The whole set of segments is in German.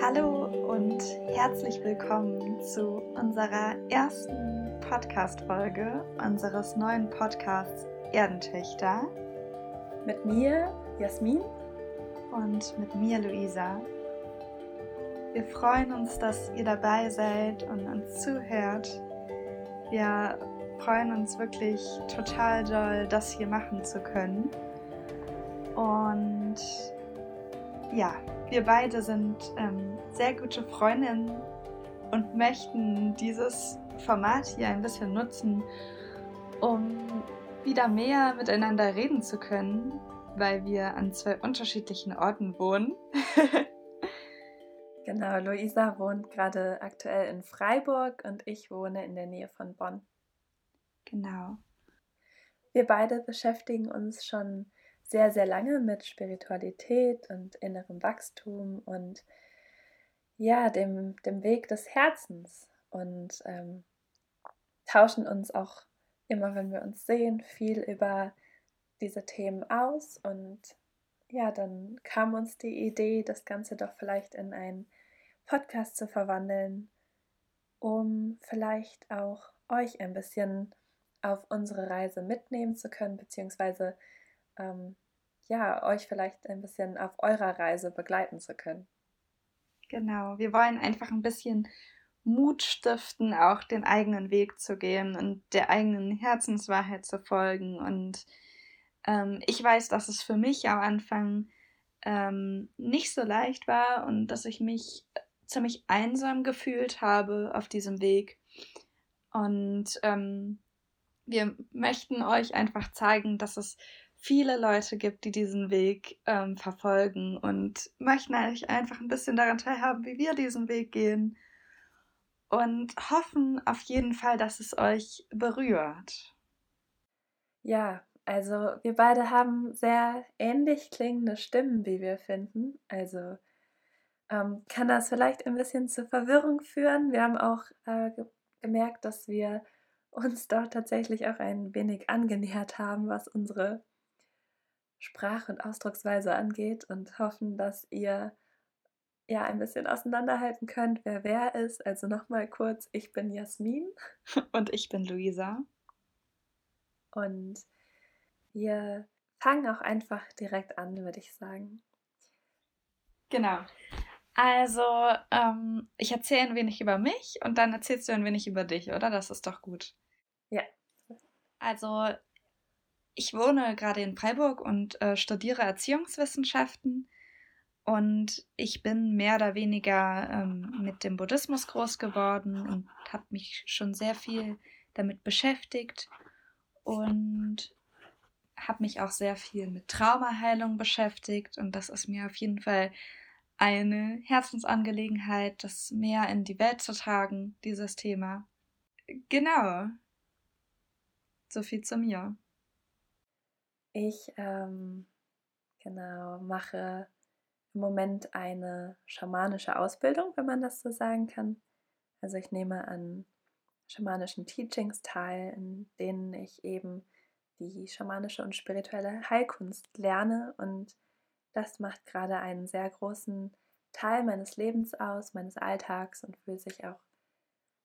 Hallo und herzlich willkommen zu unserer ersten Podcast-Folge unseres neuen Podcasts Erdentöchter. Mit mir, Jasmin. Und mit mir, Luisa. Wir freuen uns, dass ihr dabei seid und uns zuhört. Wir freuen uns wirklich total doll, das hier machen zu können. Und ja, wir beide sind ähm, sehr gute Freundinnen und möchten dieses Format hier ein bisschen nutzen, um wieder mehr miteinander reden zu können, weil wir an zwei unterschiedlichen Orten wohnen. genau, Luisa wohnt gerade aktuell in Freiburg und ich wohne in der Nähe von Bonn. Genau. Wir beide beschäftigen uns schon sehr, sehr lange mit Spiritualität und innerem Wachstum und ja, dem, dem Weg des Herzens und ähm, tauschen uns auch immer, wenn wir uns sehen, viel über diese Themen aus und ja, dann kam uns die Idee, das Ganze doch vielleicht in einen Podcast zu verwandeln, um vielleicht auch euch ein bisschen auf unsere Reise mitnehmen zu können, beziehungsweise ähm, ja, euch vielleicht ein bisschen auf eurer Reise begleiten zu können. Genau, wir wollen einfach ein bisschen Mut stiften, auch den eigenen Weg zu gehen und der eigenen Herzenswahrheit zu folgen. Und ähm, ich weiß, dass es für mich am Anfang ähm, nicht so leicht war und dass ich mich ziemlich einsam gefühlt habe auf diesem Weg. Und ähm, wir möchten euch einfach zeigen, dass es viele Leute gibt, die diesen Weg ähm, verfolgen und möchten euch einfach ein bisschen daran teilhaben, wie wir diesen Weg gehen und hoffen auf jeden Fall, dass es euch berührt. Ja, also wir beide haben sehr ähnlich klingende Stimmen, wie wir finden. Also ähm, kann das vielleicht ein bisschen zur Verwirrung führen. Wir haben auch äh, gemerkt, dass wir uns dort tatsächlich auch ein wenig angenähert haben, was unsere Sprach- und Ausdrucksweise angeht und hoffen, dass ihr ja ein bisschen auseinanderhalten könnt, wer wer ist. Also nochmal kurz, ich bin Jasmin. Und ich bin Luisa. Und wir fangen auch einfach direkt an, würde ich sagen. Genau. Also, ähm, ich erzähle ein wenig über mich und dann erzählst du ein wenig über dich, oder? Das ist doch gut. Ja. Also, ich wohne gerade in Freiburg und äh, studiere Erziehungswissenschaften. Und ich bin mehr oder weniger ähm, mit dem Buddhismus groß geworden und habe mich schon sehr viel damit beschäftigt und habe mich auch sehr viel mit Traumaheilung beschäftigt. Und das ist mir auf jeden Fall eine Herzensangelegenheit, das mehr in die Welt zu tragen, dieses Thema. Genau. So viel zu mir. Ich ähm, genau mache im Moment eine schamanische Ausbildung, wenn man das so sagen kann. Also ich nehme an schamanischen Teachings teil, in denen ich eben die schamanische und spirituelle Heilkunst lerne und das macht gerade einen sehr großen Teil meines Lebens aus, meines Alltags und fühlt sich auch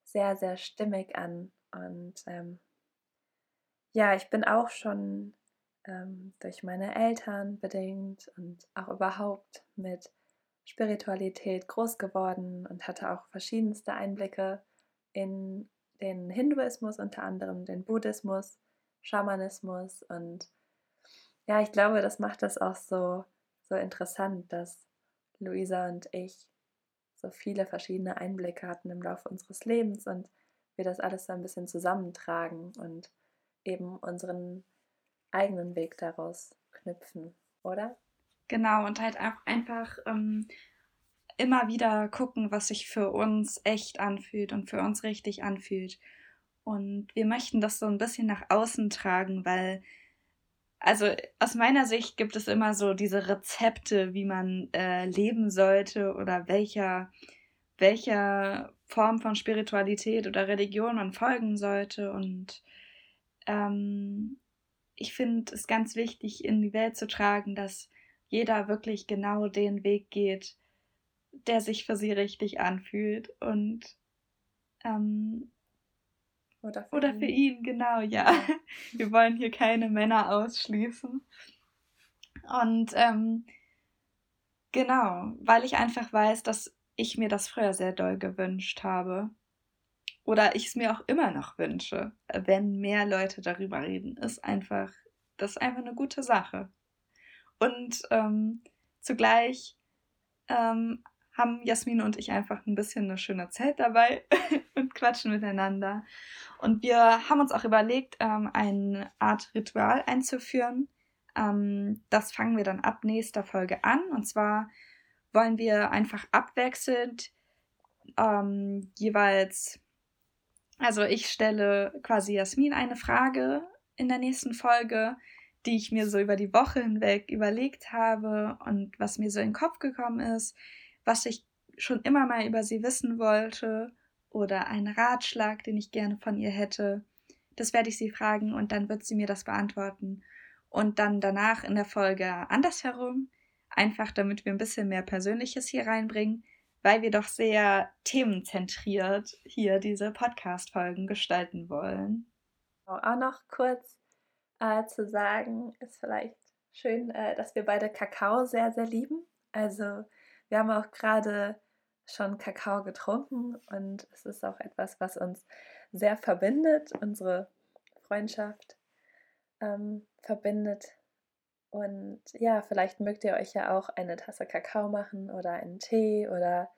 sehr, sehr stimmig an. Und ähm, ja, ich bin auch schon ähm, durch meine Eltern bedingt und auch überhaupt mit Spiritualität groß geworden und hatte auch verschiedenste Einblicke in den Hinduismus, unter anderem den Buddhismus, Schamanismus und ja, ich glaube, das macht das auch so, so interessant, dass Luisa und ich so viele verschiedene Einblicke hatten im Laufe unseres Lebens und wir das alles so ein bisschen zusammentragen und eben unseren eigenen Weg daraus knüpfen, oder? Genau, und halt auch einfach ähm, immer wieder gucken, was sich für uns echt anfühlt und für uns richtig anfühlt. Und wir möchten das so ein bisschen nach außen tragen, weil, also aus meiner Sicht gibt es immer so diese Rezepte, wie man äh, leben sollte oder welcher welcher Form von Spiritualität oder Religion man folgen sollte. Und ähm, ich finde es ganz wichtig, in die Welt zu tragen, dass jeder wirklich genau den Weg geht, der sich für sie richtig anfühlt. Und ähm, oder für, Oder für ihn. ihn, genau, ja. ja. Wir wollen hier keine Männer ausschließen. Und ähm, genau, weil ich einfach weiß, dass ich mir das früher sehr doll gewünscht habe. Oder ich es mir auch immer noch wünsche, wenn mehr Leute darüber reden, ist einfach, das ist einfach eine gute Sache. Und ähm, zugleich ähm, haben Jasmin und ich einfach ein bisschen eine schöne Zeit dabei und quatschen miteinander. Und wir haben uns auch überlegt, ähm, eine Art Ritual einzuführen. Ähm, das fangen wir dann ab nächster Folge an. Und zwar wollen wir einfach abwechselnd ähm, jeweils, also ich stelle quasi Jasmin eine Frage in der nächsten Folge, die ich mir so über die Woche hinweg überlegt habe und was mir so in den Kopf gekommen ist was ich schon immer mal über sie wissen wollte oder einen Ratschlag, den ich gerne von ihr hätte. Das werde ich sie fragen und dann wird sie mir das beantworten. Und dann danach in der Folge andersherum, einfach damit wir ein bisschen mehr Persönliches hier reinbringen, weil wir doch sehr themenzentriert hier diese Podcast-Folgen gestalten wollen. Auch noch kurz äh, zu sagen, ist vielleicht schön, äh, dass wir beide Kakao sehr, sehr lieben. Also wir haben auch gerade schon Kakao getrunken und es ist auch etwas, was uns sehr verbindet, unsere Freundschaft ähm, verbindet. Und ja, vielleicht mögt ihr euch ja auch eine Tasse Kakao machen oder einen Tee oder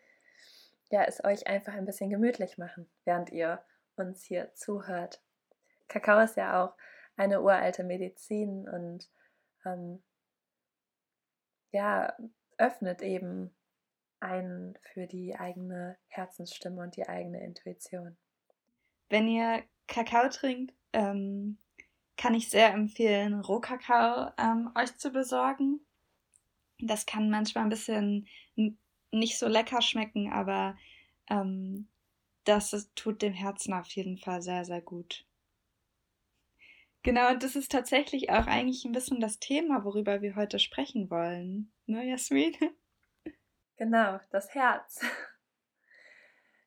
ja, es euch einfach ein bisschen gemütlich machen, während ihr uns hier zuhört. Kakao ist ja auch eine uralte Medizin und ähm, ja, öffnet eben einen für die eigene Herzensstimme und die eigene Intuition. Wenn ihr Kakao trinkt, ähm, kann ich sehr empfehlen, Rohkakao ähm, euch zu besorgen. Das kann manchmal ein bisschen nicht so lecker schmecken, aber ähm, das tut dem Herzen auf jeden Fall sehr, sehr gut. Genau, und das ist tatsächlich auch eigentlich ein bisschen das Thema, worüber wir heute sprechen wollen. Ne, Jasmin? Genau, das Herz.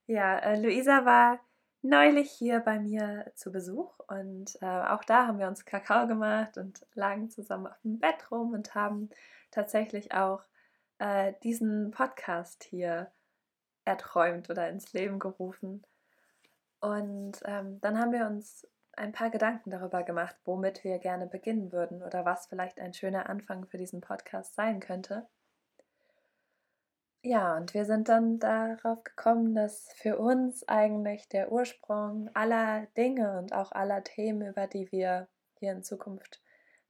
Ja, äh, Luisa war neulich hier bei mir zu Besuch und äh, auch da haben wir uns Kakao gemacht und lagen zusammen auf dem Bett rum und haben tatsächlich auch äh, diesen Podcast hier erträumt oder ins Leben gerufen. Und ähm, dann haben wir uns ein paar Gedanken darüber gemacht, womit wir gerne beginnen würden oder was vielleicht ein schöner Anfang für diesen Podcast sein könnte. Ja, und wir sind dann darauf gekommen, dass für uns eigentlich der Ursprung aller Dinge und auch aller Themen, über die wir hier in Zukunft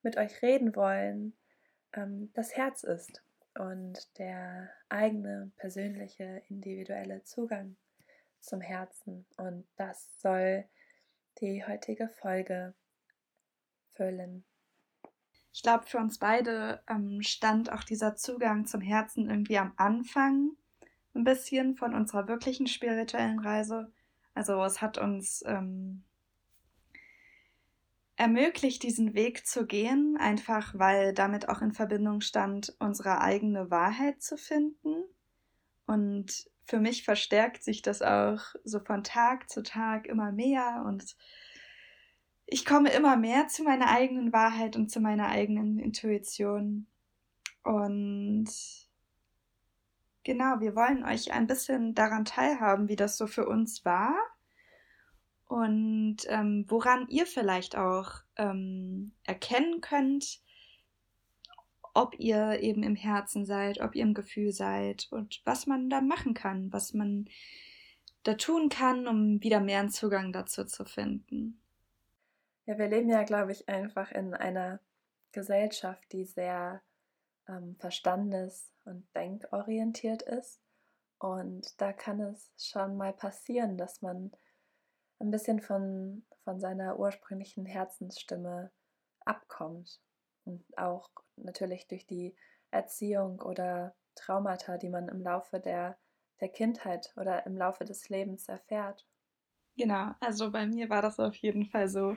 mit euch reden wollen, ähm, das Herz ist und der eigene, persönliche, individuelle Zugang zum Herzen. Und das soll die heutige Folge füllen ich glaube, für uns beide ähm, stand auch dieser Zugang zum Herzen irgendwie am Anfang ein bisschen von unserer wirklichen spirituellen Reise. Also es hat uns ähm, ermöglicht, diesen Weg zu gehen, einfach weil damit auch in Verbindung stand, unsere eigene Wahrheit zu finden. Und für mich verstärkt sich das auch so von Tag zu Tag immer mehr und ich komme immer mehr zu meiner eigenen Wahrheit und zu meiner eigenen Intuition. Und genau, wir wollen euch ein bisschen daran teilhaben, wie das so für uns war und ähm, woran ihr vielleicht auch ähm, erkennen könnt, ob ihr eben im Herzen seid, ob ihr im Gefühl seid und was man da machen kann, was man da tun kann, um wieder mehr einen Zugang dazu zu finden. Ja, wir leben ja, glaube ich, einfach in einer Gesellschaft, die sehr ähm, verstandes- und denkorientiert ist. Und da kann es schon mal passieren, dass man ein bisschen von, von seiner ursprünglichen Herzensstimme abkommt. Und auch natürlich durch die Erziehung oder Traumata, die man im Laufe der der Kindheit oder im Laufe des Lebens erfährt. Genau, also bei mir war das auf jeden Fall so.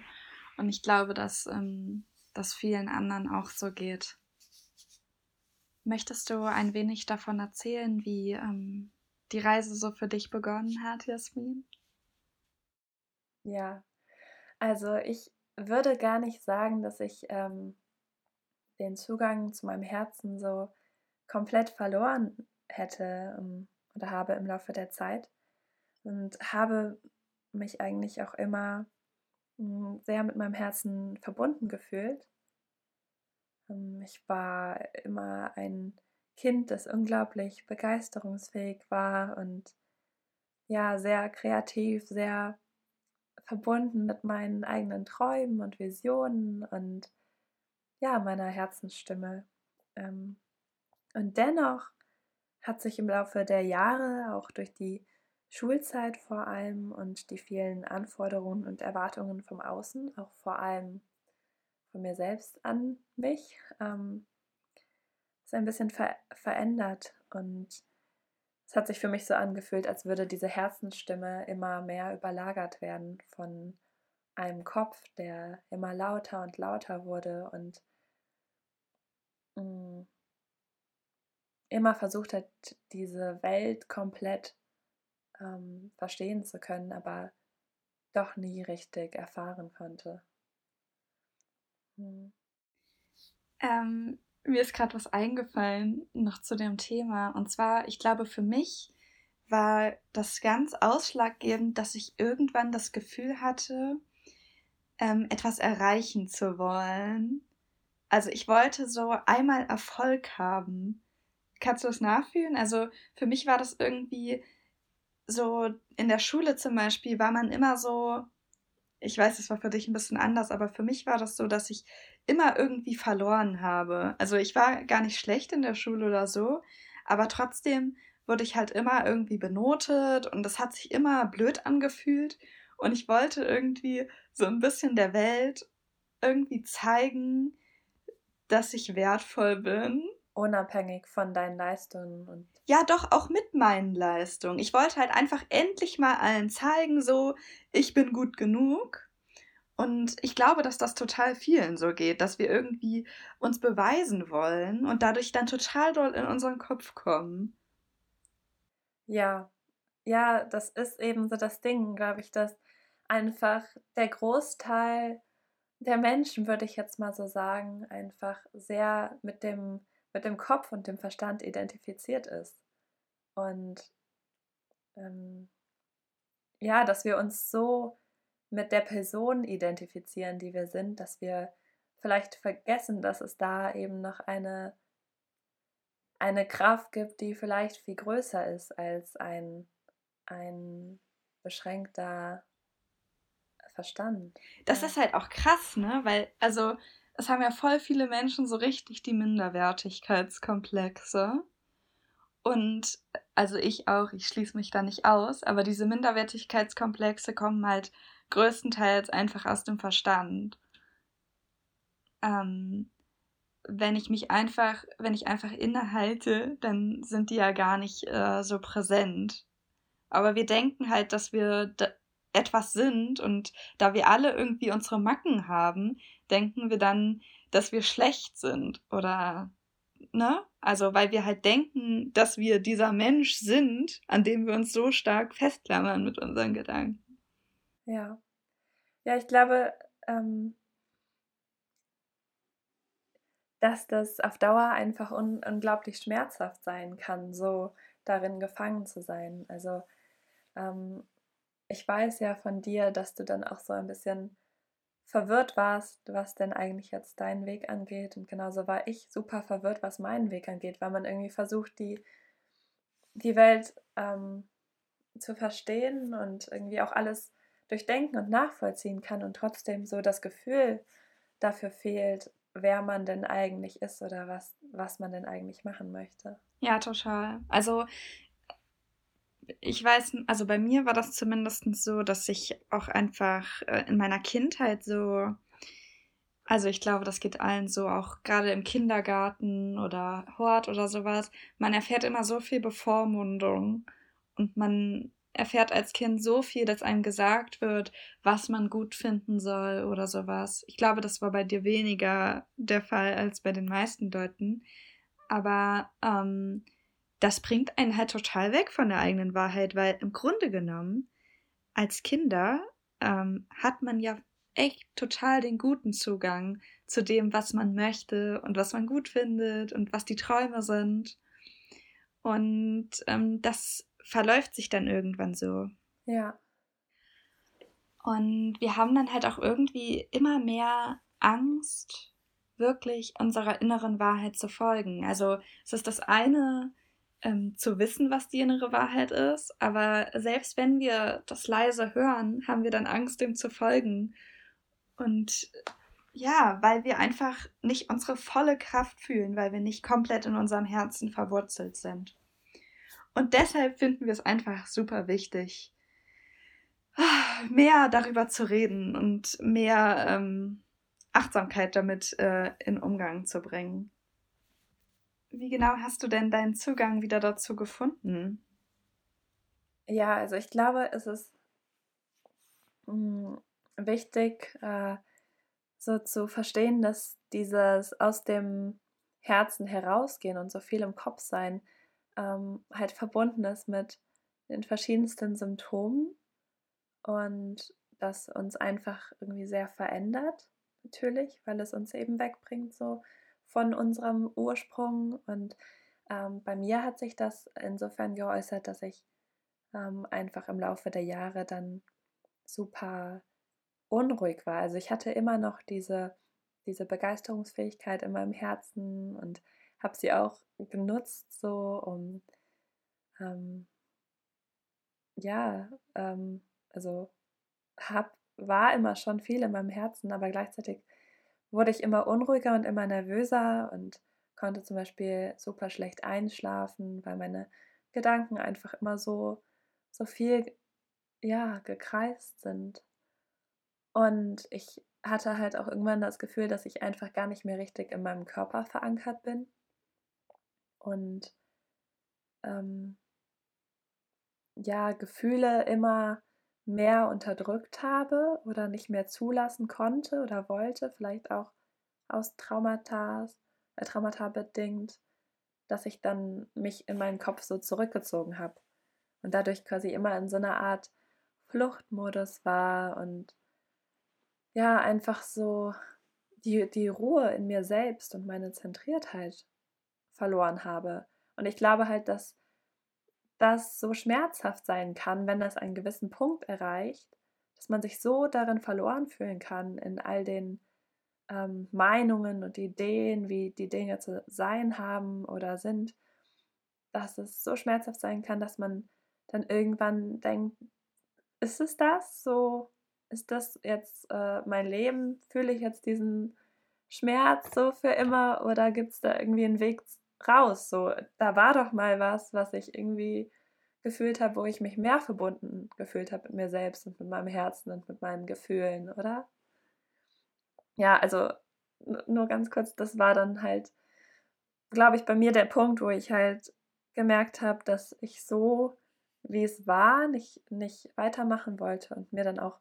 Und ich glaube, dass ähm, das vielen anderen auch so geht. Möchtest du ein wenig davon erzählen, wie ähm, die Reise so für dich begonnen hat, Jasmin? Ja, also ich würde gar nicht sagen, dass ich ähm, den Zugang zu meinem Herzen so komplett verloren hätte ähm, oder habe im Laufe der Zeit und habe mich eigentlich auch immer sehr mit meinem Herzen verbunden gefühlt. Ähm, ich war immer ein Kind, das unglaublich begeisterungsfähig war und ja, sehr kreativ, sehr verbunden mit meinen eigenen Träumen und Visionen und ja, meiner Herzensstimme. Ähm, und dennoch hat sich im Laufe der Jahre, auch durch die Schulzeit vor allem und die vielen Anforderungen und Erwartungen vom Außen, auch vor allem von mir selbst an mich, ähm, ist ein bisschen ver verändert und es hat sich für mich so angefühlt, als würde diese Herzensstimme immer mehr überlagert werden von einem Kopf, der immer lauter und lauter wurde und mh, mm, immer versucht hat, diese Welt komplett ähm, verstehen zu können, aber doch nie richtig erfahren konnte. Hm. Ähm, mir ist gerade was eingefallen noch zu dem Thema. Und zwar, ich glaube, für mich war das ganz ausschlaggebend, dass ich irgendwann das Gefühl hatte, ähm, etwas erreichen zu wollen. Also ich wollte so einmal Erfolg haben. Kannst du das nachfühlen? Also für mich war das irgendwie so in der Schule zum Beispiel, war man immer so, ich weiß, das war für dich ein bisschen anders, aber für mich war das so, dass ich immer irgendwie verloren habe. Also ich war gar nicht schlecht in der Schule oder so, aber trotzdem wurde ich halt immer irgendwie benotet und das hat sich immer blöd angefühlt und ich wollte irgendwie so ein bisschen der Welt irgendwie zeigen, dass ich wertvoll bin Unabhängig von deinen Leistungen und. Ja, doch, auch mit meinen Leistungen. Ich wollte halt einfach endlich mal allen zeigen, so, ich bin gut genug. Und ich glaube, dass das total vielen so geht, dass wir irgendwie uns beweisen wollen und dadurch dann total doll in unseren Kopf kommen. Ja, ja, das ist eben so das Ding, glaube ich, dass einfach der Großteil der Menschen, würde ich jetzt mal so sagen, einfach sehr mit dem mit dem Kopf und dem Verstand identifiziert ist. Und ähm, ja, dass wir uns so mit der Person identifizieren, die wir sind, dass wir vielleicht vergessen, dass es da eben noch eine, eine Kraft gibt, die vielleicht viel größer ist als ein, ein beschränkter Verstand. Das ist halt auch krass, ne? Weil, also es haben ja voll viele Menschen so richtig die Minderwertigkeitskomplexe. Und also ich auch, ich schließe mich da nicht aus, aber diese Minderwertigkeitskomplexe kommen halt größtenteils einfach aus dem Verstand. Ähm, wenn ich mich einfach, wenn ich einfach innehalte, dann sind die ja gar nicht äh, so präsent. Aber wir denken halt, dass wir etwas sind und da wir alle irgendwie unsere Macken haben, denken wir dann, dass wir schlecht sind oder ne? Also weil wir halt denken, dass wir dieser Mensch sind, an dem wir uns so stark festklammern mit unseren Gedanken. Ja. Ja, ich glaube, ähm, dass das auf Dauer einfach un unglaublich schmerzhaft sein kann, so darin gefangen zu sein. Also ähm, ich weiß ja von dir, dass du dann auch so ein bisschen verwirrt warst, was denn eigentlich jetzt deinen Weg angeht. Und genauso war ich super verwirrt, was meinen Weg angeht, weil man irgendwie versucht, die, die Welt ähm, zu verstehen und irgendwie auch alles durchdenken und nachvollziehen kann und trotzdem so das Gefühl dafür fehlt, wer man denn eigentlich ist oder was, was man denn eigentlich machen möchte. Ja, total. Also ich weiß, also bei mir war das zumindest so, dass ich auch einfach äh, in meiner Kindheit so, also ich glaube, das geht allen so, auch gerade im Kindergarten oder Hort oder sowas, man erfährt immer so viel Bevormundung und man erfährt als Kind so viel, dass einem gesagt wird, was man gut finden soll oder sowas. Ich glaube, das war bei dir weniger der Fall als bei den meisten Leuten. Aber ähm, das bringt einen halt total weg von der eigenen Wahrheit, weil im Grunde genommen, als Kinder ähm, hat man ja echt total den guten Zugang zu dem, was man möchte und was man gut findet und was die Träume sind. Und ähm, das verläuft sich dann irgendwann so. Ja. Und wir haben dann halt auch irgendwie immer mehr Angst, wirklich unserer inneren Wahrheit zu folgen. Also es ist das eine, ähm, zu wissen, was die innere Wahrheit ist, aber selbst wenn wir das leise hören, haben wir dann Angst, dem zu folgen. Und ja, weil wir einfach nicht unsere volle Kraft fühlen, weil wir nicht komplett in unserem Herzen verwurzelt sind. Und deshalb finden wir es einfach super wichtig, mehr darüber zu reden und mehr ähm, Achtsamkeit damit äh, in Umgang zu bringen. Wie genau hast du denn deinen Zugang wieder dazu gefunden? Ja, also ich glaube, es ist mh, hm, wichtig, äh, so zu verstehen, dass dieses aus dem Herzen herausgehen und so viel im Kopf sein ähm, halt verbunden ist mit den verschiedensten Symptomen und das uns einfach irgendwie sehr verändert, natürlich, weil es uns eben wegbringt so von unserem Ursprung. Und ähm, bei mir hat sich das insofern geäußert, dass ich ähm, einfach im Laufe der Jahre dann super unruhig war. Also ich hatte immer noch diese, diese Begeisterungsfähigkeit in meinem Herzen und habe sie auch genutzt, so um ähm, ja, ähm, also hab, war immer schon viel in meinem Herzen, aber gleichzeitig wurde ich immer unruhiger und immer nervöser und konnte zum Beispiel super schlecht einschlafen, weil meine Gedanken einfach immer so, so viel ja, gekreist sind. Und ich hatte halt auch irgendwann das Gefühl, dass ich einfach gar nicht mehr richtig in meinem Körper verankert bin. Und ähm, ja, Gefühle immer mehr unterdrückt habe oder nicht mehr zulassen konnte oder wollte, vielleicht auch aus Traumata, äh, Traumata bedingt, dass ich dann mich in meinen Kopf so zurückgezogen habe und dadurch quasi immer in so einer Art Fluchtmodus war und ja, einfach so die, die Ruhe in mir selbst und meine Zentriertheit verloren habe. Und ich glaube halt, dass das so schmerzhaft sein kann, wenn das einen gewissen Punkt erreicht, dass man sich so darin verloren fühlen kann, in all den ähm, Meinungen und Ideen, wie die Dinge zu sein haben oder sind, dass es so schmerzhaft sein kann, dass man dann irgendwann denkt, ist es das? So, ist das jetzt äh, mein Leben? Fühle ich jetzt diesen Schmerz so für immer oder gibt es da irgendwie einen Weg raus. So, da war doch mal was, was ich irgendwie gefühlt habe, wo ich mich mehr verbunden gefühlt habe mit mir selbst und mit meinem Herzen und mit meinen Gefühlen, oder? Ja, also nur ganz kurz, das war dann halt, glaube ich, bei mir der Punkt, wo ich halt gemerkt habe, dass ich so, wie es war, nicht, nicht weitermachen wollte und mir dann auch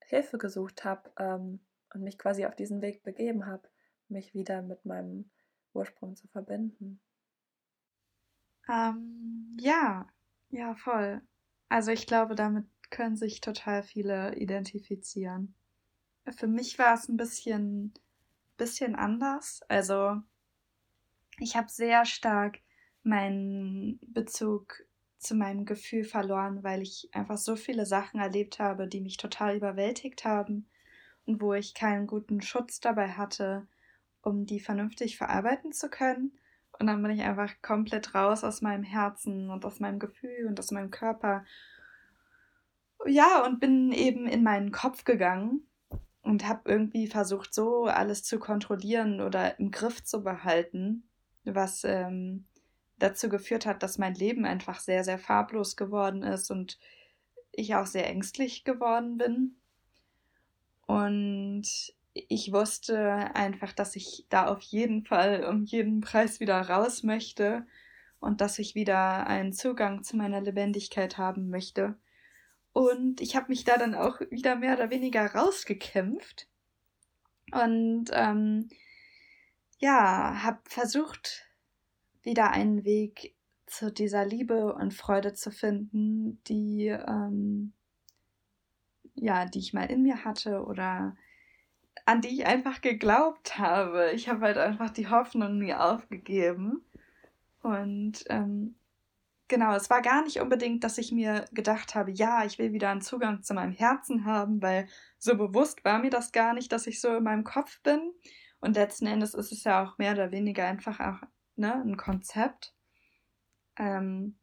Hilfe gesucht habe ähm, und mich quasi auf diesen Weg begeben habe, mich wieder mit meinem Ursprung zu verbinden. Ähm, ja, ja, voll. Also ich glaube, damit können sich total viele identifizieren. Für mich war es ein bisschen, bisschen anders. Also ich habe sehr stark meinen Bezug zu meinem Gefühl verloren, weil ich einfach so viele Sachen erlebt habe, die mich total überwältigt haben und wo ich keinen guten Schutz dabei hatte um die vernünftig verarbeiten zu können. Und dann bin ich einfach komplett raus aus meinem Herzen und aus meinem Gefühl und aus meinem Körper. Ja, und bin eben in meinen Kopf gegangen und habe irgendwie versucht, so alles zu kontrollieren oder im Griff zu behalten, was ähm, dazu geführt hat, dass mein Leben einfach sehr, sehr farblos geworden ist und ich auch sehr ängstlich geworden bin. Und ich wusste einfach, dass ich da auf jeden Fall um jeden Preis wieder raus möchte und dass ich wieder einen Zugang zu meiner Lebendigkeit haben möchte. Und ich habe mich da dann auch wieder mehr oder weniger rausgekämpft und ähm, ja, habe versucht, wieder einen Weg zu dieser Liebe und Freude zu finden, die ähm, ja, die ich mal in mir hatte oder an die ich einfach geglaubt habe. Ich habe halt einfach die Hoffnung nie aufgegeben. Und ähm, genau, es war gar nicht unbedingt, dass ich mir gedacht habe, ja, ich will wieder einen Zugang zu meinem Herzen haben, weil so bewusst war mir das gar nicht, dass ich so in meinem Kopf bin. Und letzten Endes ist es ja auch mehr oder weniger einfach auch ne, ein Konzept. Ähm,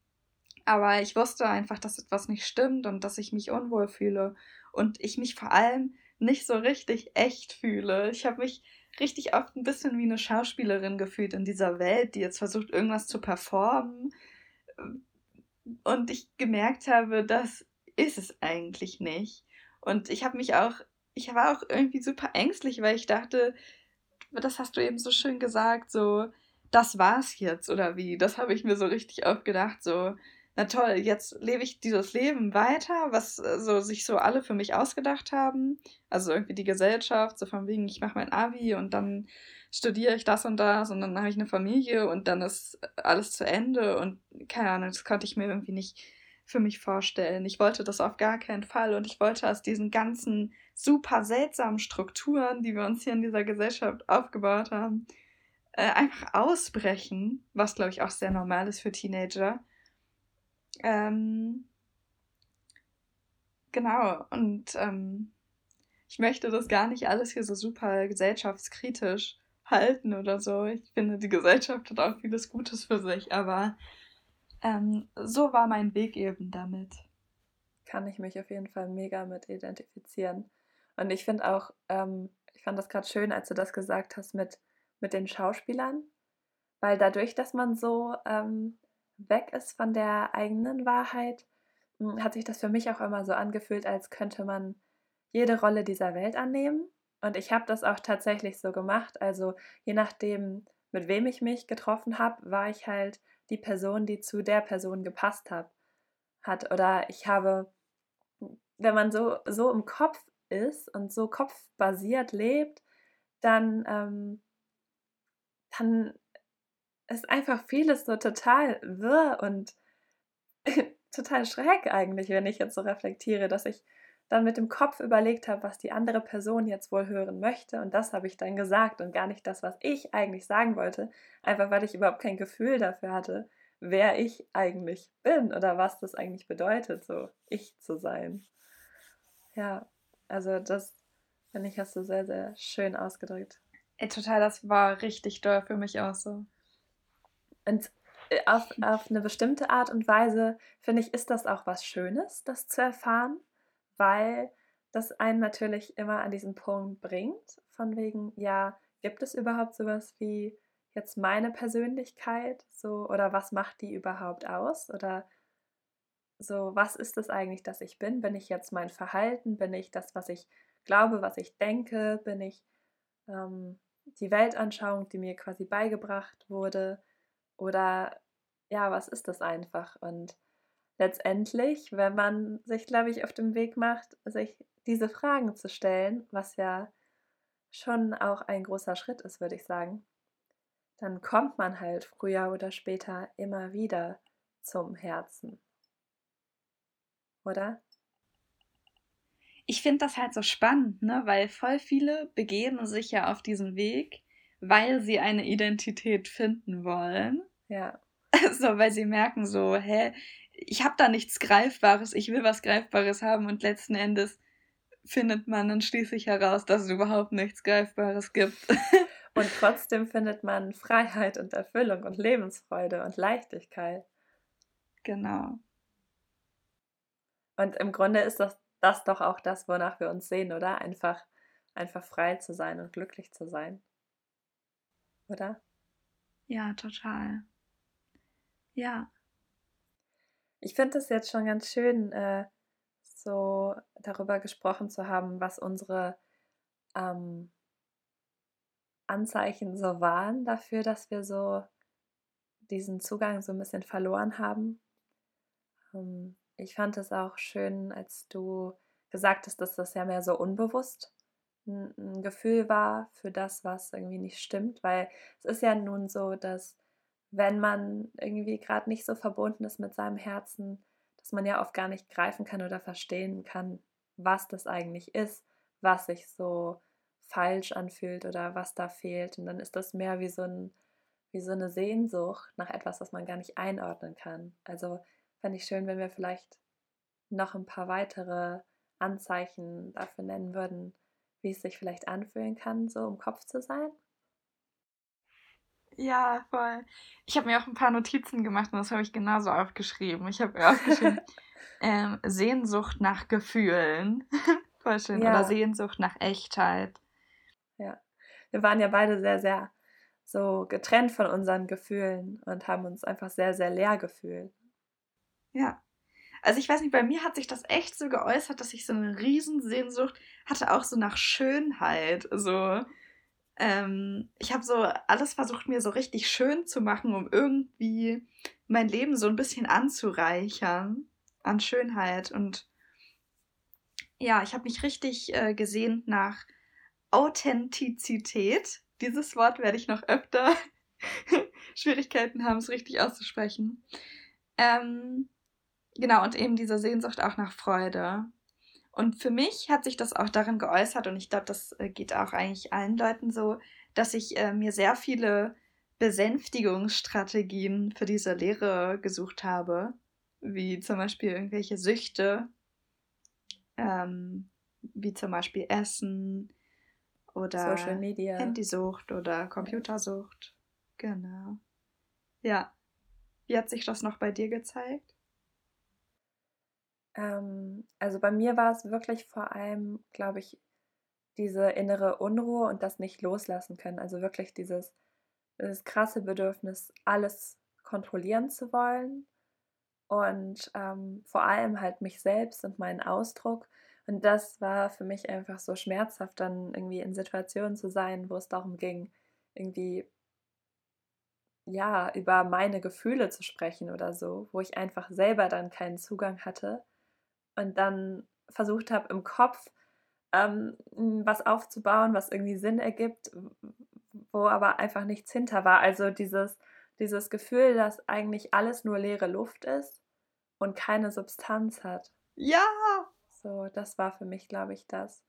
aber ich wusste einfach, dass etwas nicht stimmt und dass ich mich unwohl fühle und ich mich vor allem nicht so richtig echt fühle. Ich habe mich richtig oft ein bisschen wie eine Schauspielerin gefühlt in dieser Welt, die jetzt versucht, irgendwas zu performen. Und ich gemerkt habe, das ist es eigentlich nicht. Und ich habe mich auch, ich war auch irgendwie super ängstlich, weil ich dachte, das hast du eben so schön gesagt, so, das war's jetzt oder wie? Das habe ich mir so richtig oft gedacht, so, na toll, jetzt lebe ich dieses Leben weiter, was äh, so sich so alle für mich ausgedacht haben. Also irgendwie die Gesellschaft, so von wegen, ich mache mein Abi und dann studiere ich das und das und dann habe ich eine Familie und dann ist alles zu Ende und keine Ahnung, das konnte ich mir irgendwie nicht für mich vorstellen. Ich wollte das auf gar keinen Fall und ich wollte aus diesen ganzen super seltsamen Strukturen, die wir uns hier in dieser Gesellschaft aufgebaut haben, äh, einfach ausbrechen, was glaube ich auch sehr normal ist für Teenager ähm, genau, und ähm, ich möchte das gar nicht alles hier so super gesellschaftskritisch halten oder so. Ich finde, die Gesellschaft hat auch vieles Gutes für sich, aber ähm, so war mein Weg eben damit. Kann ich mich auf jeden Fall mega mit identifizieren. Und ich finde auch, ähm, ich fand das gerade schön, als du das gesagt hast mit, mit den Schauspielern, weil dadurch, dass man so ähm, weg ist von der eigenen Wahrheit, hm, hat sich das für mich auch immer so angefühlt, als könnte man jede Rolle dieser Welt annehmen. Und ich habe das auch tatsächlich so gemacht. Also je nachdem, mit wem ich mich getroffen habe, war ich halt die Person, die zu der Person gepasst hat. hat. Oder ich habe, wenn man so, so im Kopf ist und so kopfbasiert lebt, dann, ähm, dann ist einfach vieles so total wirr und total schräg eigentlich, wenn ich jetzt so reflektiere, dass ich dann mit dem Kopf überlegt habe, was die andere Person jetzt wohl hören möchte und das habe ich dann gesagt und gar nicht das, was ich eigentlich sagen wollte, einfach weil ich überhaupt kein Gefühl dafür hatte, wer ich eigentlich bin oder was das eigentlich bedeutet, so ich zu sein. Ja, also das finde ich, hast du sehr, sehr schön ausgedrückt. Ey, total, das war richtig doll für mich auch so. Und äh, auf, auf eine bestimmte Art und Weise, finde ich, ist das auch was Schönes, das zu erfahren, weil das einen natürlich immer an diesen Punkt bringt, von wegen, ja, gibt es überhaupt sowas wie jetzt meine Persönlichkeit, so, oder was macht die überhaupt aus? Oder so, was ist es eigentlich, dass ich bin? Bin ich jetzt mein Verhalten? Bin ich das, was ich glaube, was ich denke? Bin ich ähm, die Weltanschauung, die mir quasi beigebracht wurde? Oder ja, was ist das einfach? Und letztendlich, wenn man sich, glaube ich, auf dem Weg macht, sich diese Fragen zu stellen, was ja schon auch ein großer Schritt ist, würde ich sagen, dann kommt man halt früher oder später immer wieder zum Herzen. Oder? Ich finde das halt so spannend, ne? weil voll viele begeben sich ja auf diesen Weg weil sie eine Identität finden wollen. Ja. So, weil sie merken so, hä, ich habe da nichts Greifbares, ich will was Greifbares haben und letzten Endes findet man dann schließlich heraus, dass es überhaupt nichts Greifbares gibt. Und trotzdem findet man Freiheit und Erfüllung und Lebensfreude und Leichtigkeit. Genau. Und im Grunde ist das, das doch auch das, wonach wir uns sehen, oder? Einfach, einfach frei zu sein und glücklich zu sein oder? Ja, total. Ja. Ich finde es jetzt schon ganz schön, äh, so darüber gesprochen zu haben, was unsere ähm, Anzeichen so waren dafür, dass wir so diesen Zugang so ein bisschen verloren haben. Ähm, ich fand es auch schön, als du gesagt hast, dass das ja mehr so unbewusst ein, Gefühl war für das, was irgendwie nicht stimmt, weil es ist ja nun so, dass wenn man irgendwie gerade nicht so verbunden ist mit seinem Herzen, dass man ja oft gar nicht greifen kann oder verstehen kann, was das eigentlich ist, was sich so falsch anfühlt oder was da fehlt. Und dann ist das mehr wie so, ein, wie so eine Sehnsucht nach etwas, was man gar nicht einordnen kann. Also fände ich schön, wenn wir vielleicht noch ein paar weitere Anzeichen dafür nennen würden, wie es sich vielleicht anfühlen kann, so im Kopf zu sein. Ja, voll. Ich habe mir auch ein paar Notizen gemacht und das habe ich genauso aufgeschrieben. Ich habe mir aufgeschrieben, ähm, Sehnsucht nach Gefühlen. voll schön. Ja. Oder Sehnsucht nach Echtheit. Ja. Wir waren ja beide sehr, sehr so getrennt von unseren Gefühlen und haben uns einfach sehr, sehr leer gefühlt. Ja. Also ich weiß nicht, bei mir hat sich das echt so geäußert, dass ich so eine Riesensehnsucht hatte, auch so nach Schönheit. So, ähm, ich habe so alles versucht, mir so richtig schön zu machen, um irgendwie mein Leben so ein bisschen anzureichern an Schönheit. Und ja, ich habe mich richtig äh, gesehnt nach Authentizität. Dieses Wort werde ich noch öfter Schwierigkeiten haben, es richtig auszusprechen. Ähm, genau, und eben diese Sehnsucht auch nach Freude. Und für mich hat sich das auch darin geäußert, und ich glaube, das äh, geht auch eigentlich allen Leuten so, dass ich äh, mir sehr viele Besänftigungsstrategien für diese Lehre gesucht habe, wie zum Beispiel irgendwelche Süchte, ähm, wie zum Beispiel Essen oder Social Media. Handysucht oder Computersucht. Genau. Ja. Wie hat sich das noch bei dir gezeigt? Ähm, also bei mir war es wirklich vor allem, glaube ich, diese innere Unruhe und das nicht loslassen können. Also wirklich dieses, dieses krasse Bedürfnis, alles kontrollieren zu wollen und ähm, vor allem halt mich selbst und meinen Ausdruck. Und das war für mich einfach so schmerzhaft, dann irgendwie in Situationen zu sein, wo es darum ging, irgendwie ja, über meine Gefühle zu sprechen oder so, wo ich einfach selber dann keinen Zugang hatte und dann versucht habe, im Kopf ähm, was aufzubauen, was irgendwie Sinn ergibt, wo aber einfach nichts hinter war. Also dieses, dieses Gefühl, dass eigentlich alles nur leere Luft ist und keine Substanz hat. Ja! So, das war für mich, glaube ich, das,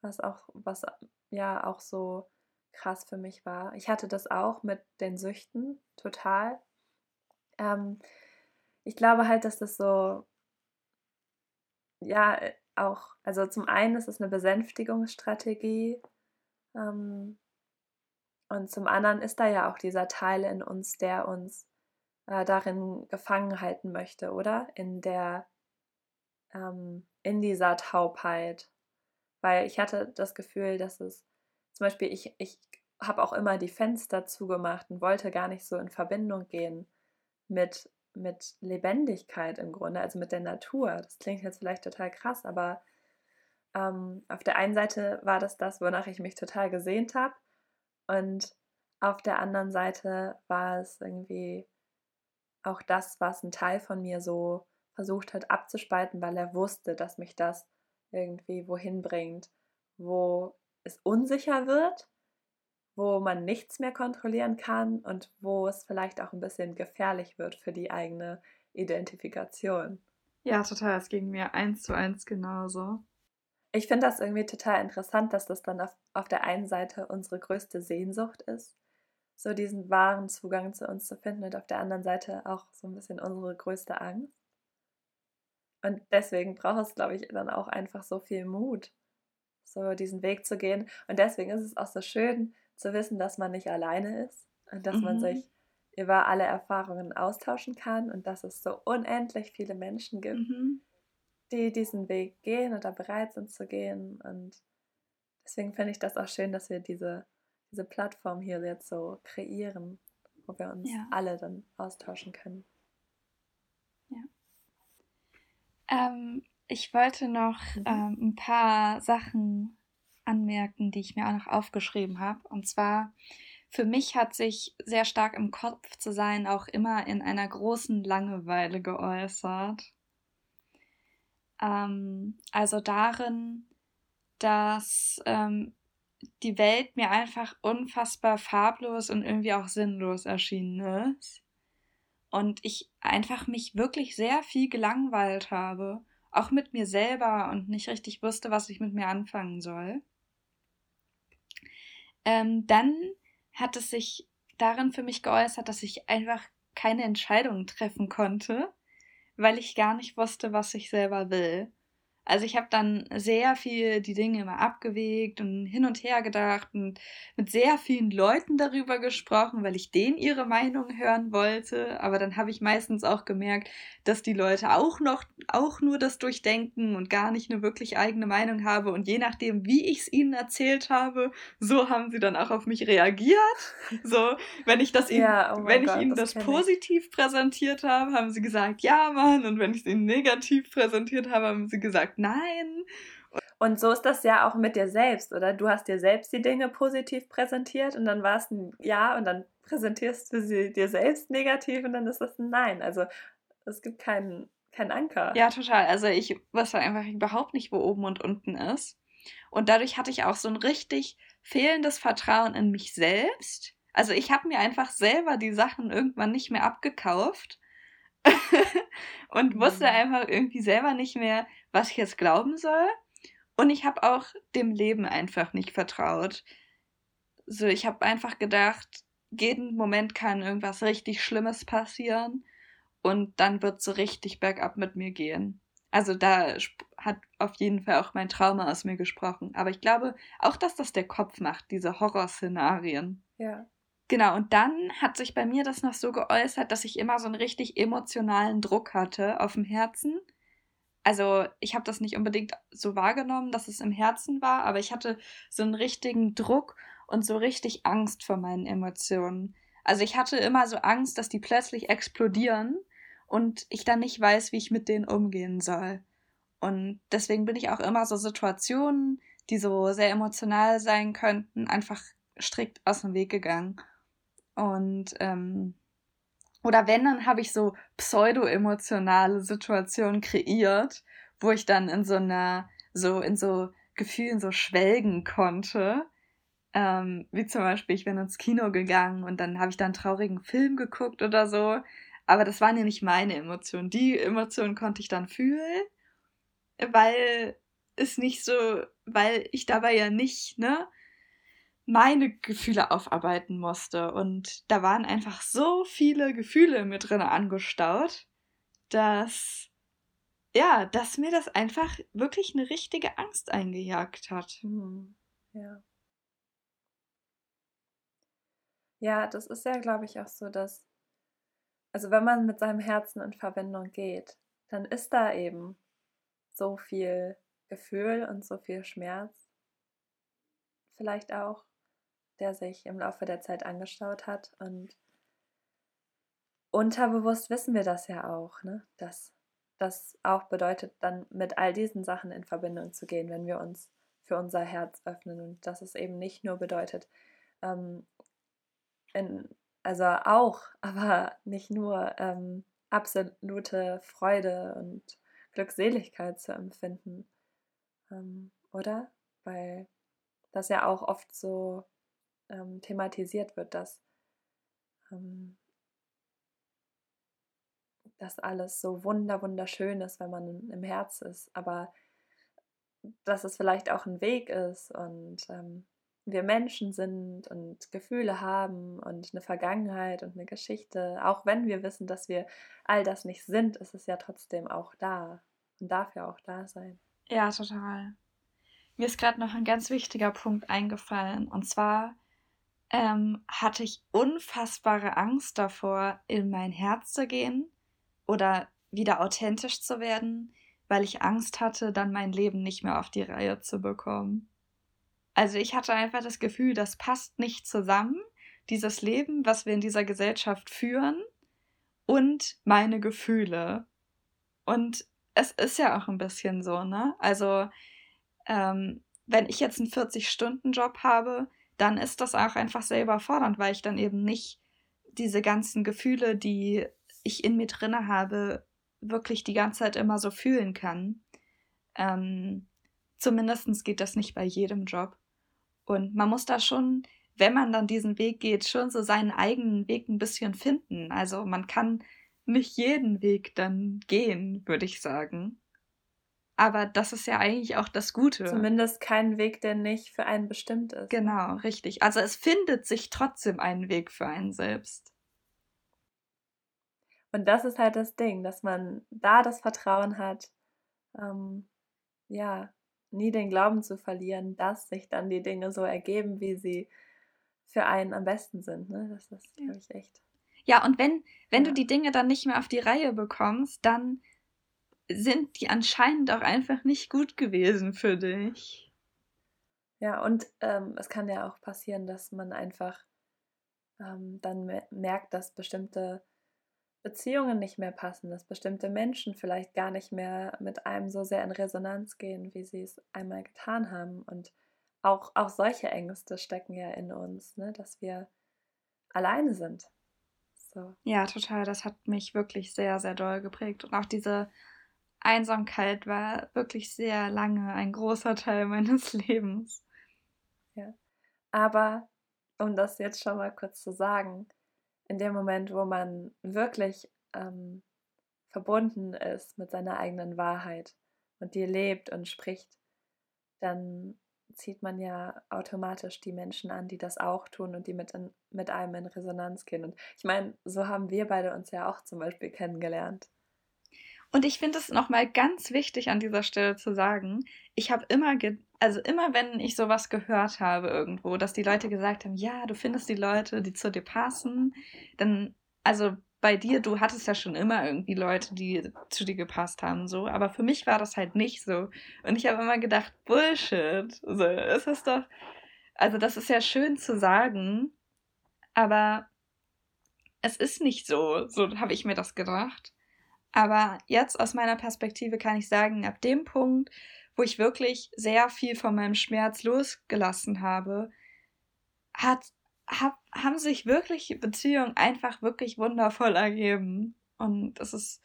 was auch, was ja auch so krass für mich war. Ich hatte das auch mit den Süchten total. Ähm, ich glaube halt, dass das so ja, äh, auch, also zum einen ist es eine Besänftigungsstrategie ähm, und zum anderen ist da ja auch dieser Teil in uns, der uns äh, darin gefangen halten möchte, oder? In der, ähm, in dieser Taubheit. Weil ich hatte das Gefühl, dass es, zum Beispiel, ich, ich habe auch immer die Fenster zugemacht und wollte gar nicht so in Verbindung gehen mit mit Lebendigkeit im Grunde, also mit der Natur. Das klingt jetzt vielleicht total krass, aber ähm, auf der einen Seite war das das, wonach ich mich total gesehnt habe. Und auf der anderen Seite war es irgendwie auch das, was ein Teil von mir so versucht hat abzuspalten, weil er wusste, dass mich das irgendwie wohin bringt, wo es unsicher wird wo man nichts mehr kontrollieren kann und wo es vielleicht auch ein bisschen gefährlich wird für die eigene Identifikation. Ja, total. Es ging mir eins zu eins genauso. Ich finde das irgendwie total interessant, dass das dann auf, auf der einen Seite unsere größte Sehnsucht ist, so diesen wahren Zugang zu uns zu finden und auf der anderen Seite auch so ein bisschen unsere größte Angst. Und deswegen braucht es, glaube ich, dann auch einfach so viel Mut, so diesen Weg zu gehen. Und deswegen ist es auch so schön, zu wissen, dass man nicht alleine ist und dass mhm. man sich über alle Erfahrungen austauschen kann und dass es so unendlich viele Menschen gibt, mhm. die diesen Weg gehen oder bereit sind zu gehen. Und deswegen finde ich das auch schön, dass wir diese, diese Plattform hier jetzt so kreieren, wo wir uns ja. alle dann austauschen können. Ja. Ähm, ich wollte noch mhm. ähm, ein paar Sachen anmerken, die ich mir auch noch aufgeschrieben habe. Und zwar für mich hat sich sehr stark im Kopf zu sein auch immer in einer großen Langeweile geäußert. Ähm, also darin, dass ähm, die Welt mir einfach unfassbar farblos und irgendwie auch sinnlos erschienen ist. Und ich einfach mich wirklich sehr viel gelangweilt habe, auch mit mir selber und nicht richtig wusste, was ich mit mir anfangen soll. Ähm, dann hat es sich darin für mich geäußert, dass ich einfach keine Entscheidungen treffen konnte, weil ich gar nicht wusste, was ich selber will. Also ich habe dann sehr viel die Dinge immer abgewegt und hin und her gedacht und mit sehr vielen Leuten darüber gesprochen, weil ich denen ihre Meinung hören wollte. Aber dann habe ich meistens auch gemerkt, dass die Leute auch noch, auch nur das durchdenken und gar nicht eine wirklich eigene Meinung habe. Und je nachdem, wie ich es ihnen erzählt habe, so haben sie dann auch auf mich reagiert. So, wenn ich das ihnen, ja, oh wenn Gott, ich ihnen das, das positiv ich. präsentiert habe, haben sie gesagt, ja, Mann. Und wenn ich es ihnen negativ präsentiert habe, haben sie gesagt, sagt nein. Und so ist das ja auch mit dir selbst, oder? Du hast dir selbst die Dinge positiv präsentiert und dann war es ein Ja und dann präsentierst du sie dir selbst negativ und dann ist das ein Nein. Also es gibt keinen kein Anker. Ja, total. Also ich wusste einfach überhaupt nicht, wo oben und unten ist. Und dadurch hatte ich auch so ein richtig fehlendes Vertrauen in mich selbst. Also ich habe mir einfach selber die Sachen irgendwann nicht mehr abgekauft und wusste mhm. einfach irgendwie selber nicht mehr, was ich jetzt glauben soll. Und ich habe auch dem Leben einfach nicht vertraut. So, ich habe einfach gedacht, jeden Moment kann irgendwas richtig Schlimmes passieren und dann wird so richtig bergab mit mir gehen. Also da hat auf jeden Fall auch mein Trauma aus mir gesprochen. Aber ich glaube auch, dass das der Kopf macht, diese Horrorszenarien. Ja. Genau, und dann hat sich bei mir das noch so geäußert, dass ich immer so einen richtig emotionalen Druck hatte auf dem Herzen also ich habe das nicht unbedingt so wahrgenommen, dass es im Herzen war, aber ich hatte so einen richtigen Druck und so richtig Angst vor meinen Emotionen. Also ich hatte immer so Angst, dass die plötzlich explodieren und ich dann nicht weiß, wie ich mit denen umgehen soll. Und deswegen bin ich auch immer so Situationen, die so sehr emotional sein könnten, einfach strikt aus dem Weg gegangen. Und ähm, oder wenn, dann habe ich so pseudo-emotionale Situationen kreiert, wo ich dann in so einer, so in so Gefühlen so schwelgen konnte. Ähm, wie zum Beispiel, ich bin ins Kino gegangen und dann habe ich da einen traurigen Film geguckt oder so. Aber das waren ja nicht meine Emotionen. Die Emotionen konnte ich dann fühlen, weil es nicht so, weil ich dabei ja nicht, ne, meine Gefühle aufarbeiten musste. Und da waren einfach so viele Gefühle mit drin angestaut, dass ja, dass mir das einfach wirklich eine richtige Angst eingejagt hat. Mhm. Ja. Ja, das ist ja, glaube ich, auch so, dass, also wenn man mit seinem Herzen in Verbindung geht, dann ist da eben so viel Gefühl und so viel Schmerz. Vielleicht auch der sich im Laufe der Zeit angestaut hat. Und unterbewusst wissen wir das ja auch, ne? dass das auch bedeutet, dann mit all diesen Sachen in Verbindung zu gehen, wenn wir uns für unser Herz öffnen. Und dass es eben nicht nur bedeutet, ähm, in, also auch, aber nicht nur ähm, absolute Freude und Glückseligkeit zu empfinden, ähm, oder? Weil das ja auch oft so ähm, thematisiert wird, dass ähm, das alles so wunder wunderschön ist, wenn man im Herz ist, aber dass es vielleicht auch ein Weg ist und ähm, wir Menschen sind und Gefühle haben und eine Vergangenheit und eine Geschichte, auch wenn wir wissen, dass wir all das nicht sind, ist es ja trotzdem auch da und darf ja auch da sein. Ja, total. Mir ist gerade noch ein ganz wichtiger Punkt eingefallen und zwar ähm, hatte ich unfassbare Angst davor, in mein Herz zu gehen oder wieder authentisch zu werden, weil ich Angst hatte, dann mein Leben nicht mehr auf die Reihe zu bekommen. Also ich hatte einfach das Gefühl, das passt nicht zusammen, dieses Leben, was wir in dieser Gesellschaft führen und meine Gefühle. Und es ist ja auch ein bisschen so, ne? Also, ähm, wenn ich jetzt einen 40-Stunden-Job habe, dann ist das auch einfach sehr überfordernd, weil ich dann eben nicht diese ganzen Gefühle, die ich in mir drinne habe, wirklich die ganze Zeit immer so fühlen kann. Ähm, Zumindest geht das nicht bei jedem Job. Und man muss da schon, wenn man dann diesen Weg geht, schon so seinen eigenen Weg ein bisschen finden. Also man kann nicht jeden Weg dann gehen, würde ich sagen. Aber das ist ja eigentlich auch das Gute. Zumindest kein Weg, der nicht für einen bestimmt ist. Genau, richtig. Also es findet sich trotzdem einen Weg für einen selbst. Und das ist halt das Ding, dass man da das Vertrauen hat, ähm, ja, nie den Glauben zu verlieren, dass sich dann die Dinge so ergeben, wie sie für einen am besten sind. Ne? Das ist, glaube ich, echt. Ja, und wenn, wenn ja. du die Dinge dann nicht mehr auf die Reihe bekommst, dann sind die anscheinend auch einfach nicht gut gewesen für dich. Ja, und ähm, es kann ja auch passieren, dass man einfach ähm, dann merkt, dass bestimmte Beziehungen nicht mehr passen, dass bestimmte Menschen vielleicht gar nicht mehr mit einem so sehr in Resonanz gehen, wie sie es einmal getan haben. Und auch, auch solche Ängste stecken ja in uns, ne? dass wir alleine sind. So. Ja, total. Das hat mich wirklich sehr, sehr doll geprägt. Und auch diese Einsamkeit war wirklich sehr lange ein großer Teil meines Lebens. Ja. Aber um das jetzt schon mal kurz zu sagen, in dem Moment, wo man wirklich ähm, verbunden ist mit seiner eigenen Wahrheit und die lebt und spricht, dann zieht man ja automatisch die Menschen an, die das auch tun und die mit, in, mit einem in Resonanz gehen. Und ich meine, so haben wir beide uns ja auch zum Beispiel kennengelernt. Und ich finde es nochmal ganz wichtig an dieser Stelle zu sagen, ich habe immer, also immer wenn ich sowas gehört habe irgendwo, dass die Leute gesagt haben, ja, du findest die Leute, die zu dir passen, dann, also bei dir, du hattest ja schon immer irgendwie Leute, die zu dir gepasst haben, so, aber für mich war das halt nicht so. Und ich habe immer gedacht, Bullshit. So, es ist doch, also das ist ja schön zu sagen, aber es ist nicht so, so habe ich mir das gedacht. Aber jetzt aus meiner Perspektive kann ich sagen, ab dem Punkt, wo ich wirklich sehr viel von meinem Schmerz losgelassen habe, hat, hab, haben sich wirklich Beziehungen einfach wirklich wundervoll ergeben. Und es ist,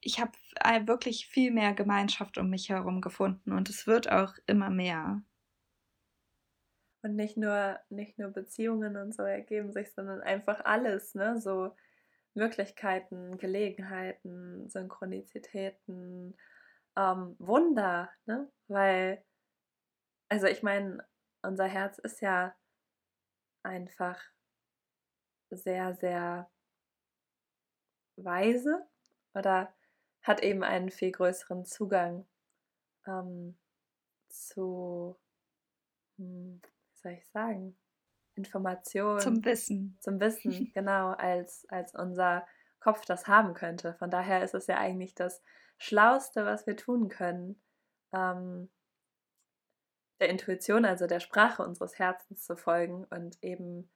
ich habe wirklich viel mehr Gemeinschaft um mich herum gefunden und es wird auch immer mehr. Und nicht nur, nicht nur Beziehungen und so ergeben sich, sondern einfach alles, ne? So Möglichkeiten, Gelegenheiten, Synchronizitäten, ähm, Wunder, ne? Weil, also ich meine, unser Herz ist ja einfach sehr, sehr weise oder hat eben einen viel größeren Zugang ähm, zu, hm, wie soll ich sagen, Information. Zum Wissen. Zum Wissen, genau, als, als unser Kopf das haben könnte. Von daher ist es ja eigentlich das Schlauste, was wir tun können, ähm, der Intuition, also der Sprache unseres Herzens zu folgen und eben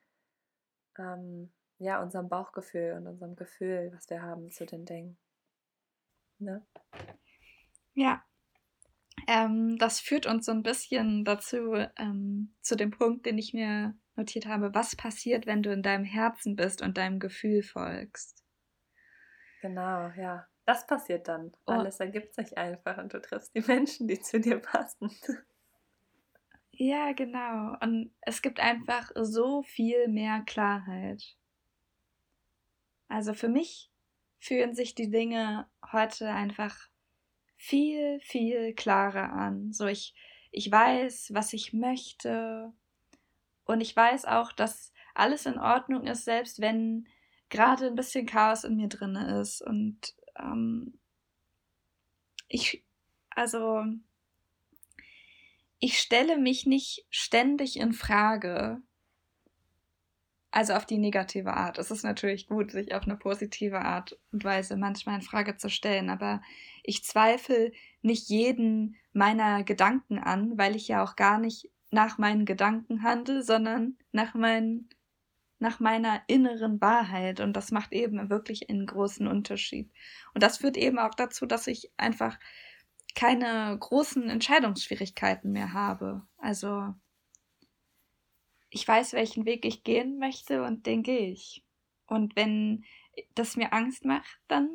ähm, ja, unserem Bauchgefühl und unserem Gefühl, was wir haben zu den Dingen. Ne? Ja, ähm, das führt uns so ein bisschen dazu, ähm, zu dem Punkt, den ich mir notiert habe, was passiert, wenn du in deinem Herzen bist und deinem Gefühl folgst. Genau, ja. Das passiert dann. Oh. Alles ergibt sich einfach und du triffst die Menschen, die zu dir passen. Ja, genau. Und es gibt einfach so viel mehr Klarheit. Also für mich fühlen sich die Dinge heute einfach viel, viel klarer an. So ich, ich weiß, was ich möchte, und ich weiß auch, dass alles in Ordnung ist, selbst wenn gerade ein bisschen Chaos in mir drin ist. Und ähm, ich, also, ich stelle mich nicht ständig in Frage. Also auf die negative Art. Es ist natürlich gut, sich auf eine positive Art und Weise manchmal in Frage zu stellen, aber ich zweifle nicht jeden meiner Gedanken an, weil ich ja auch gar nicht nach meinen Gedanken handle, sondern nach, mein, nach meiner inneren Wahrheit. Und das macht eben wirklich einen großen Unterschied. Und das führt eben auch dazu, dass ich einfach keine großen Entscheidungsschwierigkeiten mehr habe. Also ich weiß, welchen Weg ich gehen möchte und den gehe ich. Und wenn das mir Angst macht, dann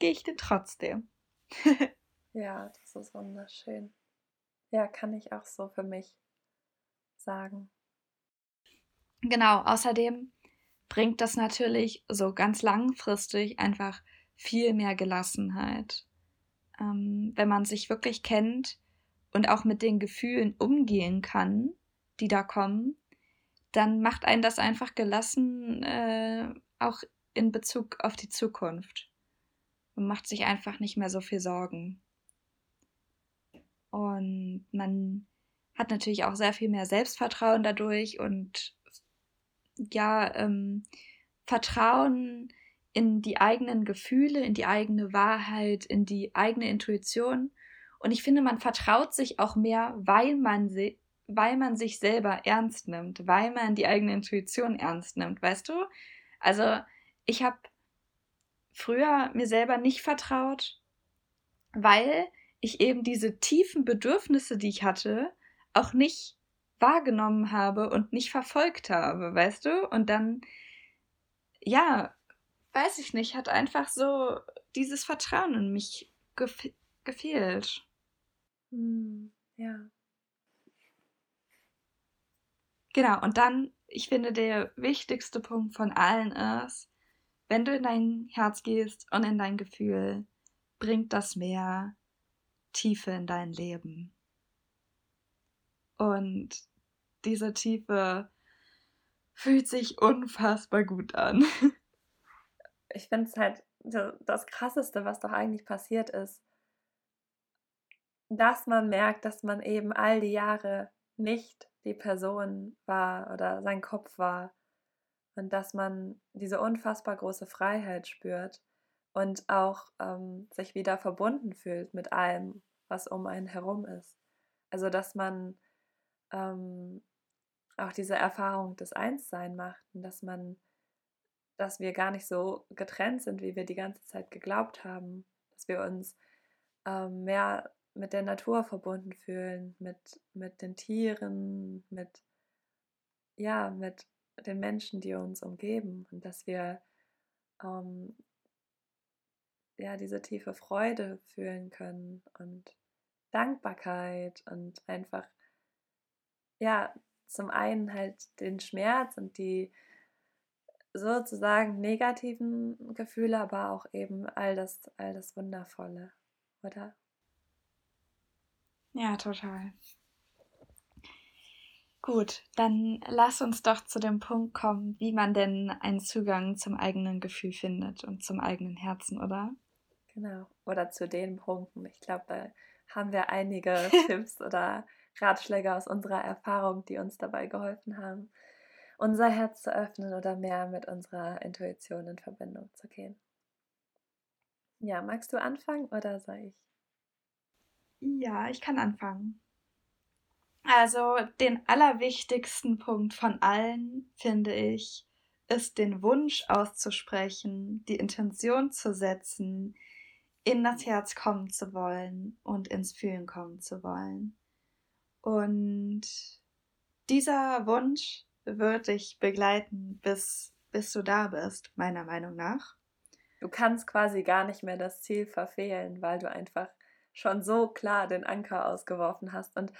gehe ich den trotzdem. ja, das ist wunderschön. Ja, kann ich auch so für mich sagen. Genau, außerdem bringt das natürlich so ganz langfristig einfach viel mehr Gelassenheit. Ähm, wenn man sich wirklich kennt und auch mit den Gefühlen umgehen kann, die da kommen, dann macht einen das einfach gelassen, äh, auch in Bezug auf die Zukunft. Man macht sich einfach nicht mehr so viel Sorgen. Und man hat natürlich auch sehr viel mehr Selbstvertrauen dadurch und ja, ähm, Vertrauen in die eigenen Gefühle, in die eigene Wahrheit, in die eigene Intuition. Und ich finde, man vertraut sich auch mehr, weil man, weil man sich selber ernst nimmt, weil man die eigene Intuition ernst nimmt, weißt du? Also ich habe früher mir selber nicht vertraut, weil ich eben diese tiefen Bedürfnisse, die ich hatte, auch nicht wahrgenommen habe und nicht verfolgt habe, weißt du? Und dann, ja, weiß ich nicht, hat einfach so dieses Vertrauen in mich gef gefehlt. Hm, ja. Genau, und dann, ich finde, der wichtigste Punkt von allen ist, wenn du in dein Herz gehst und in dein Gefühl, bringt das mehr Tiefe in dein Leben. Und diese Tiefe fühlt sich unfassbar gut an. Ich finde es halt das Krasseste, was doch eigentlich passiert ist, dass man merkt, dass man eben all die Jahre nicht die Person war oder sein Kopf war und dass man diese unfassbar große Freiheit spürt und auch ähm, sich wieder verbunden fühlt mit allem, was um einen herum ist. Also dass man ähm, auch diese Erfahrung des Einssein macht und dass man, dass wir gar nicht so getrennt sind, wie wir die ganze Zeit geglaubt haben, dass wir uns ähm, mehr mit der Natur verbunden fühlen, mit, mit den Tieren, mit, ja, mit den Menschen, die uns umgeben und dass wir ähm, ja, diese tiefe Freude fühlen können und Dankbarkeit und einfach, ja, zum einen halt den Schmerz und die sozusagen negativen Gefühle, aber auch eben all das, all das Wundervolle, oder? Ja, total. Gut, dann lass uns doch zu dem Punkt kommen, wie man denn einen Zugang zum eigenen Gefühl findet und zum eigenen Herzen, oder? Genau, oder zu den Punkten. Ich glaube, da haben wir einige Tipps oder Ratschläge aus unserer Erfahrung, die uns dabei geholfen haben, unser Herz zu öffnen oder mehr mit unserer Intuition in Verbindung zu gehen. Ja, magst du anfangen oder soll ich? Ja, ich kann anfangen. Also den allerwichtigsten Punkt von allen, finde ich, ist den Wunsch auszusprechen, die Intention zu setzen, in das Herz kommen zu wollen und ins Fühlen kommen zu wollen. Und dieser Wunsch wird dich begleiten, bis, bis du da bist, meiner Meinung nach. Du kannst quasi gar nicht mehr das Ziel verfehlen, weil du einfach schon so klar den Anker ausgeworfen hast. Und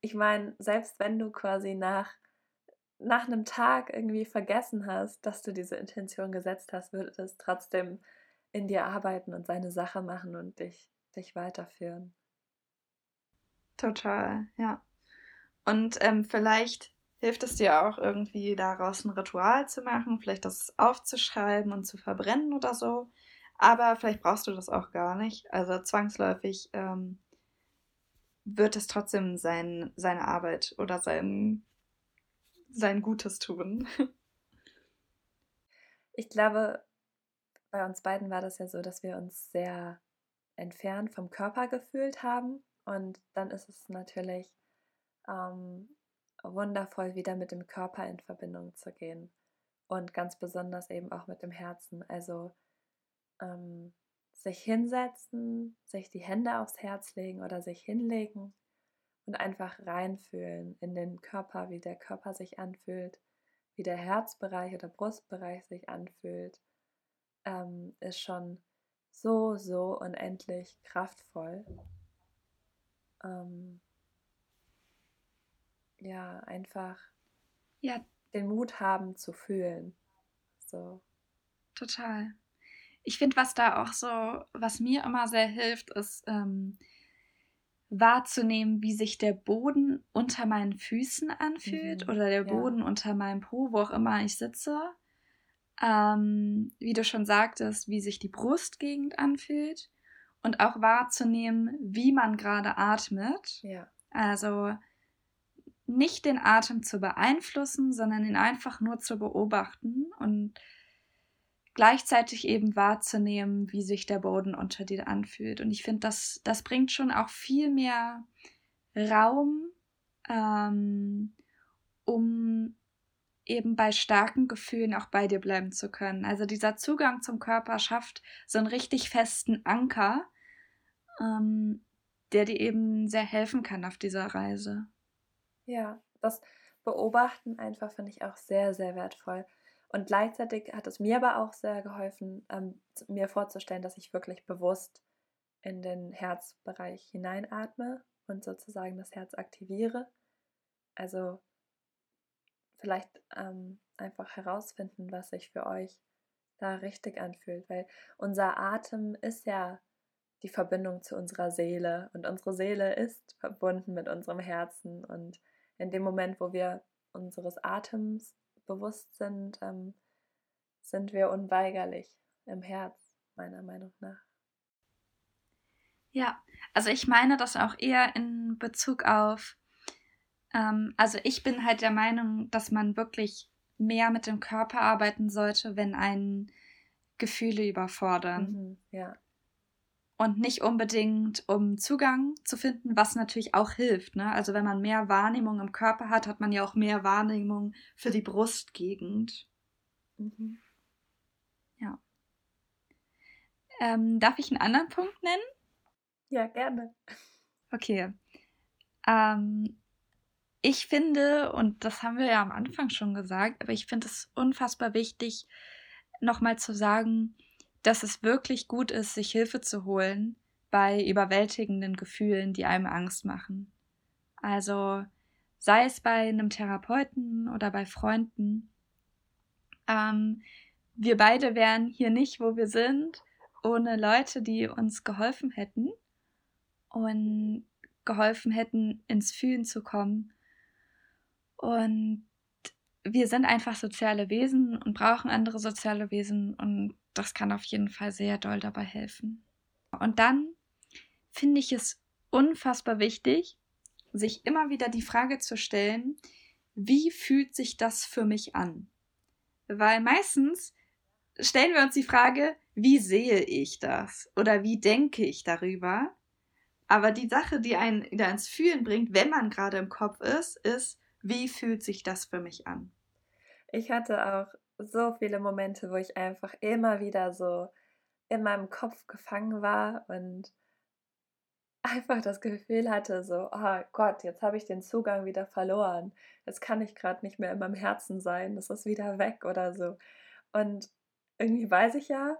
ich meine, selbst wenn du quasi nach, nach einem Tag irgendwie vergessen hast, dass du diese Intention gesetzt hast, wird es trotzdem in dir arbeiten und seine Sache machen und dich, dich weiterführen. Total, ja. Und ähm, vielleicht hilft es dir auch irgendwie daraus ein Ritual zu machen, vielleicht das aufzuschreiben und zu verbrennen oder so. Aber vielleicht brauchst du das auch gar nicht. Also zwangsläufig ähm, wird es trotzdem sein, seine Arbeit oder sein, sein Gutes tun. Ich glaube, bei uns beiden war das ja so, dass wir uns sehr entfernt vom Körper gefühlt haben und dann ist es natürlich ähm, wundervoll, wieder mit dem Körper in Verbindung zu gehen. Und ganz besonders eben auch mit dem Herzen. Also ähm, sich hinsetzen, sich die Hände aufs Herz legen oder sich hinlegen und einfach reinfühlen in den Körper, wie der Körper sich anfühlt, wie der Herzbereich oder Brustbereich sich anfühlt, ähm, ist schon so, so unendlich kraftvoll. Ähm, ja, einfach ja. den Mut haben zu fühlen. So. Total. Ich finde, was da auch so, was mir immer sehr hilft, ist ähm, wahrzunehmen, wie sich der Boden unter meinen Füßen anfühlt mhm, oder der Boden ja. unter meinem Po, wo auch immer ich sitze. Ähm, wie du schon sagtest, wie sich die Brustgegend anfühlt und auch wahrzunehmen, wie man gerade atmet. Ja. Also nicht den Atem zu beeinflussen, sondern ihn einfach nur zu beobachten und gleichzeitig eben wahrzunehmen, wie sich der Boden unter dir anfühlt. Und ich finde, das, das bringt schon auch viel mehr Raum, ähm, um eben bei starken Gefühlen auch bei dir bleiben zu können. Also dieser Zugang zum Körper schafft so einen richtig festen Anker, ähm, der dir eben sehr helfen kann auf dieser Reise. Ja, das Beobachten einfach finde ich auch sehr, sehr wertvoll. Und gleichzeitig hat es mir aber auch sehr geholfen, ähm, mir vorzustellen, dass ich wirklich bewusst in den Herzbereich hineinatme und sozusagen das Herz aktiviere. Also vielleicht ähm, einfach herausfinden, was sich für euch da richtig anfühlt, weil unser Atem ist ja die Verbindung zu unserer Seele und unsere Seele ist verbunden mit unserem Herzen und in dem Moment, wo wir unseres Atems bewusst sind, ähm, sind wir unweigerlich im Herz, meiner Meinung nach. Ja, also ich meine das auch eher in Bezug auf, ähm, also ich bin halt der Meinung, dass man wirklich mehr mit dem Körper arbeiten sollte, wenn einen Gefühle überfordern. Mhm, ja und nicht unbedingt, um Zugang zu finden, was natürlich auch hilft. Ne? Also wenn man mehr Wahrnehmung im Körper hat, hat man ja auch mehr Wahrnehmung für die Brustgegend. Mhm. Ja. Ähm, darf ich einen anderen Punkt nennen? Ja, gerne. Okay. Ähm, ich finde, und das haben wir ja am Anfang schon gesagt, aber ich finde es unfassbar wichtig, nochmal zu sagen, dass es wirklich gut ist, sich Hilfe zu holen bei überwältigenden Gefühlen, die einem Angst machen. Also sei es bei einem Therapeuten oder bei Freunden. Ähm, wir beide wären hier nicht, wo wir sind, ohne Leute, die uns geholfen hätten und geholfen hätten, ins Fühlen zu kommen. Und wir sind einfach soziale Wesen und brauchen andere soziale Wesen und das kann auf jeden Fall sehr doll dabei helfen. Und dann finde ich es unfassbar wichtig, sich immer wieder die Frage zu stellen, wie fühlt sich das für mich an? Weil meistens stellen wir uns die Frage, wie sehe ich das oder wie denke ich darüber? Aber die Sache, die einen wieder ins Fühlen bringt, wenn man gerade im Kopf ist, ist, wie fühlt sich das für mich an? Ich hatte auch so viele Momente, wo ich einfach immer wieder so in meinem Kopf gefangen war und einfach das Gefühl hatte, so, oh Gott, jetzt habe ich den Zugang wieder verloren. Jetzt kann ich gerade nicht mehr in meinem Herzen sein, das ist wieder weg oder so. Und irgendwie weiß ich ja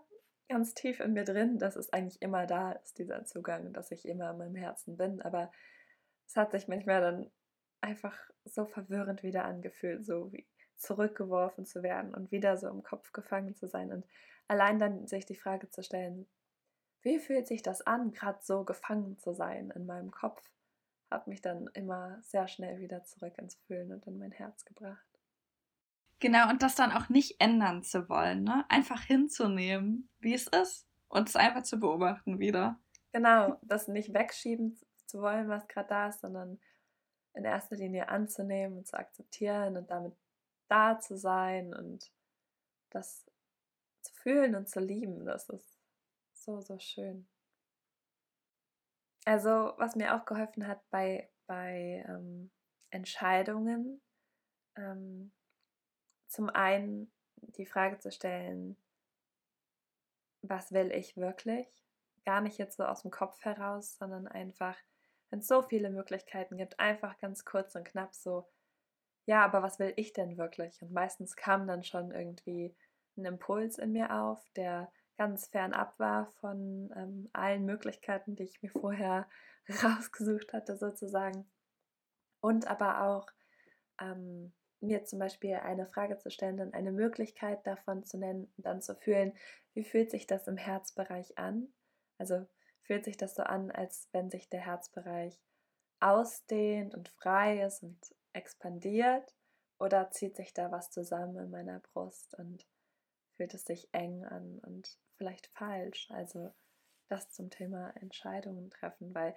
ganz tief in mir drin, dass es eigentlich immer da ist, dieser Zugang, dass ich immer in meinem Herzen bin. Aber es hat sich manchmal dann einfach so verwirrend wieder angefühlt, so wie zurückgeworfen zu werden und wieder so im Kopf gefangen zu sein. Und allein dann sich die Frage zu stellen, wie fühlt sich das an, gerade so gefangen zu sein in meinem Kopf, hat mich dann immer sehr schnell wieder zurück ins Fühlen und in mein Herz gebracht. Genau, und das dann auch nicht ändern zu wollen, ne? Einfach hinzunehmen, wie es ist und es einfach zu beobachten wieder. Genau, das nicht wegschieben zu wollen, was gerade da ist, sondern in erster Linie anzunehmen und zu akzeptieren und damit da zu sein und das zu fühlen und zu lieben. Das ist so, so schön. Also, was mir auch geholfen hat bei, bei ähm, Entscheidungen, ähm, zum einen die Frage zu stellen, was will ich wirklich? Gar nicht jetzt so aus dem Kopf heraus, sondern einfach wenn es so viele Möglichkeiten gibt, einfach ganz kurz und knapp so, ja, aber was will ich denn wirklich? Und meistens kam dann schon irgendwie ein Impuls in mir auf, der ganz fernab war von ähm, allen Möglichkeiten, die ich mir vorher rausgesucht hatte, sozusagen. Und aber auch ähm, mir zum Beispiel eine Frage zu stellen, dann eine Möglichkeit davon zu nennen und dann zu fühlen, wie fühlt sich das im Herzbereich an? Also fühlt sich das so an, als wenn sich der Herzbereich ausdehnt und frei ist und expandiert oder zieht sich da was zusammen in meiner Brust und fühlt es sich eng an und vielleicht falsch? Also das zum Thema Entscheidungen treffen, weil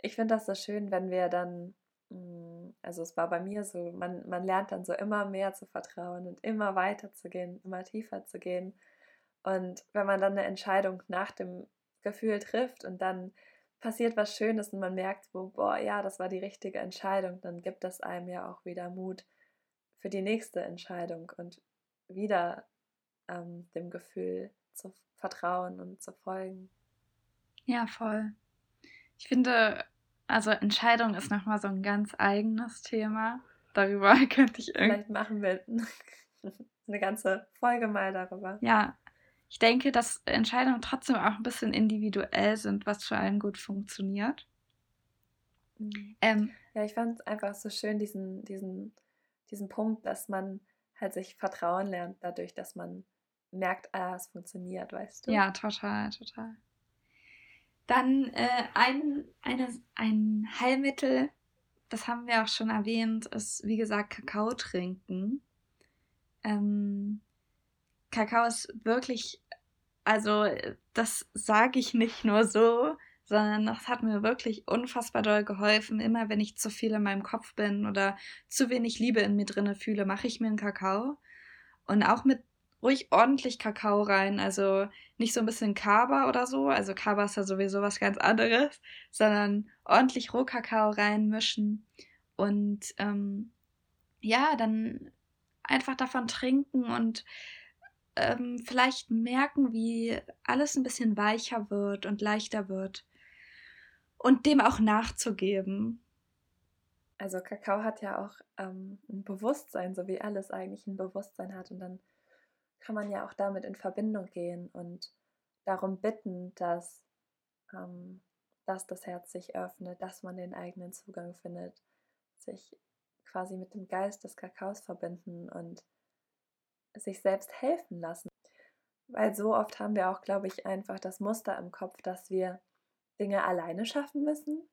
ich finde das so schön, wenn wir dann hm, also es war bei mir so, man, man lernt dann so immer mehr zu vertrauen und immer weiter zu gehen, immer tiefer zu gehen. Und wenn man dann eine Entscheidung nach dem Gefühl trifft und dann passiert was Schönes und man merkt, so, boah, ja, das war die richtige Entscheidung, dann gibt das einem ja auch wieder Mut für die nächste Entscheidung und wieder ähm, dem Gefühl zu vertrauen und zu folgen. Ja, voll. Ich finde, also Entscheidung ist nochmal so ein ganz eigenes Thema. Darüber könnte ich irgendwie. Vielleicht machen wir eine ganze Folge mal darüber. Ja. Ich denke, dass Entscheidungen trotzdem auch ein bisschen individuell sind, was für einen gut funktioniert. Mhm. Ähm, ja, ich fand es einfach so schön, diesen, diesen, diesen Punkt, dass man halt sich vertrauen lernt, dadurch, dass man merkt, ah, es funktioniert, weißt du? Ja, total, total. Dann äh, ein, eine, ein Heilmittel, das haben wir auch schon erwähnt, ist wie gesagt Kakao trinken. Ähm, Kakao ist wirklich, also das sage ich nicht nur so, sondern das hat mir wirklich unfassbar doll geholfen. Immer wenn ich zu viel in meinem Kopf bin oder zu wenig Liebe in mir drinne fühle, mache ich mir einen Kakao. Und auch mit ruhig ordentlich Kakao rein. Also nicht so ein bisschen Kaba oder so. Also Kaba ist ja sowieso was ganz anderes, sondern ordentlich Rohkakao reinmischen. Und ähm, ja, dann einfach davon trinken und ähm, vielleicht merken, wie alles ein bisschen weicher wird und leichter wird. Und dem auch nachzugeben. Also Kakao hat ja auch ähm, ein Bewusstsein, so wie alles eigentlich ein Bewusstsein hat. Und dann kann man ja auch damit in Verbindung gehen und darum bitten, dass, ähm, dass das Herz sich öffnet, dass man den eigenen Zugang findet, sich quasi mit dem Geist des Kakaos verbinden und sich selbst helfen lassen. Weil so oft haben wir auch, glaube ich, einfach das Muster im Kopf, dass wir Dinge alleine schaffen müssen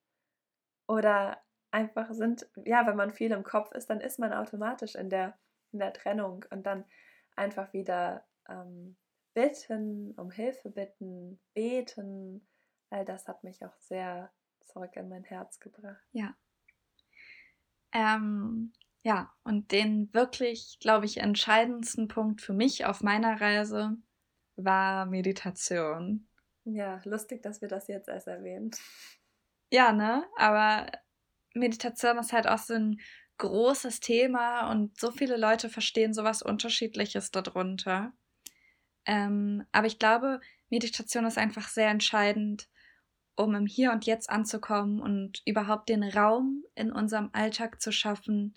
oder einfach sind, ja, wenn man viel im Kopf ist, dann ist man automatisch in der, in der Trennung und dann einfach wieder ähm, bitten, um Hilfe bitten, beten. All das hat mich auch sehr zurück in mein Herz gebracht. Ja. Ähm, ja, und den wirklich, glaube ich, entscheidendsten Punkt für mich auf meiner Reise war Meditation. Ja, lustig, dass wir das jetzt erst erwähnen. Ja, ne? Aber Meditation ist halt auch so ein großes Thema und so viele Leute verstehen sowas Unterschiedliches darunter. Ähm, aber ich glaube, Meditation ist einfach sehr entscheidend, um im Hier und Jetzt anzukommen und überhaupt den Raum in unserem Alltag zu schaffen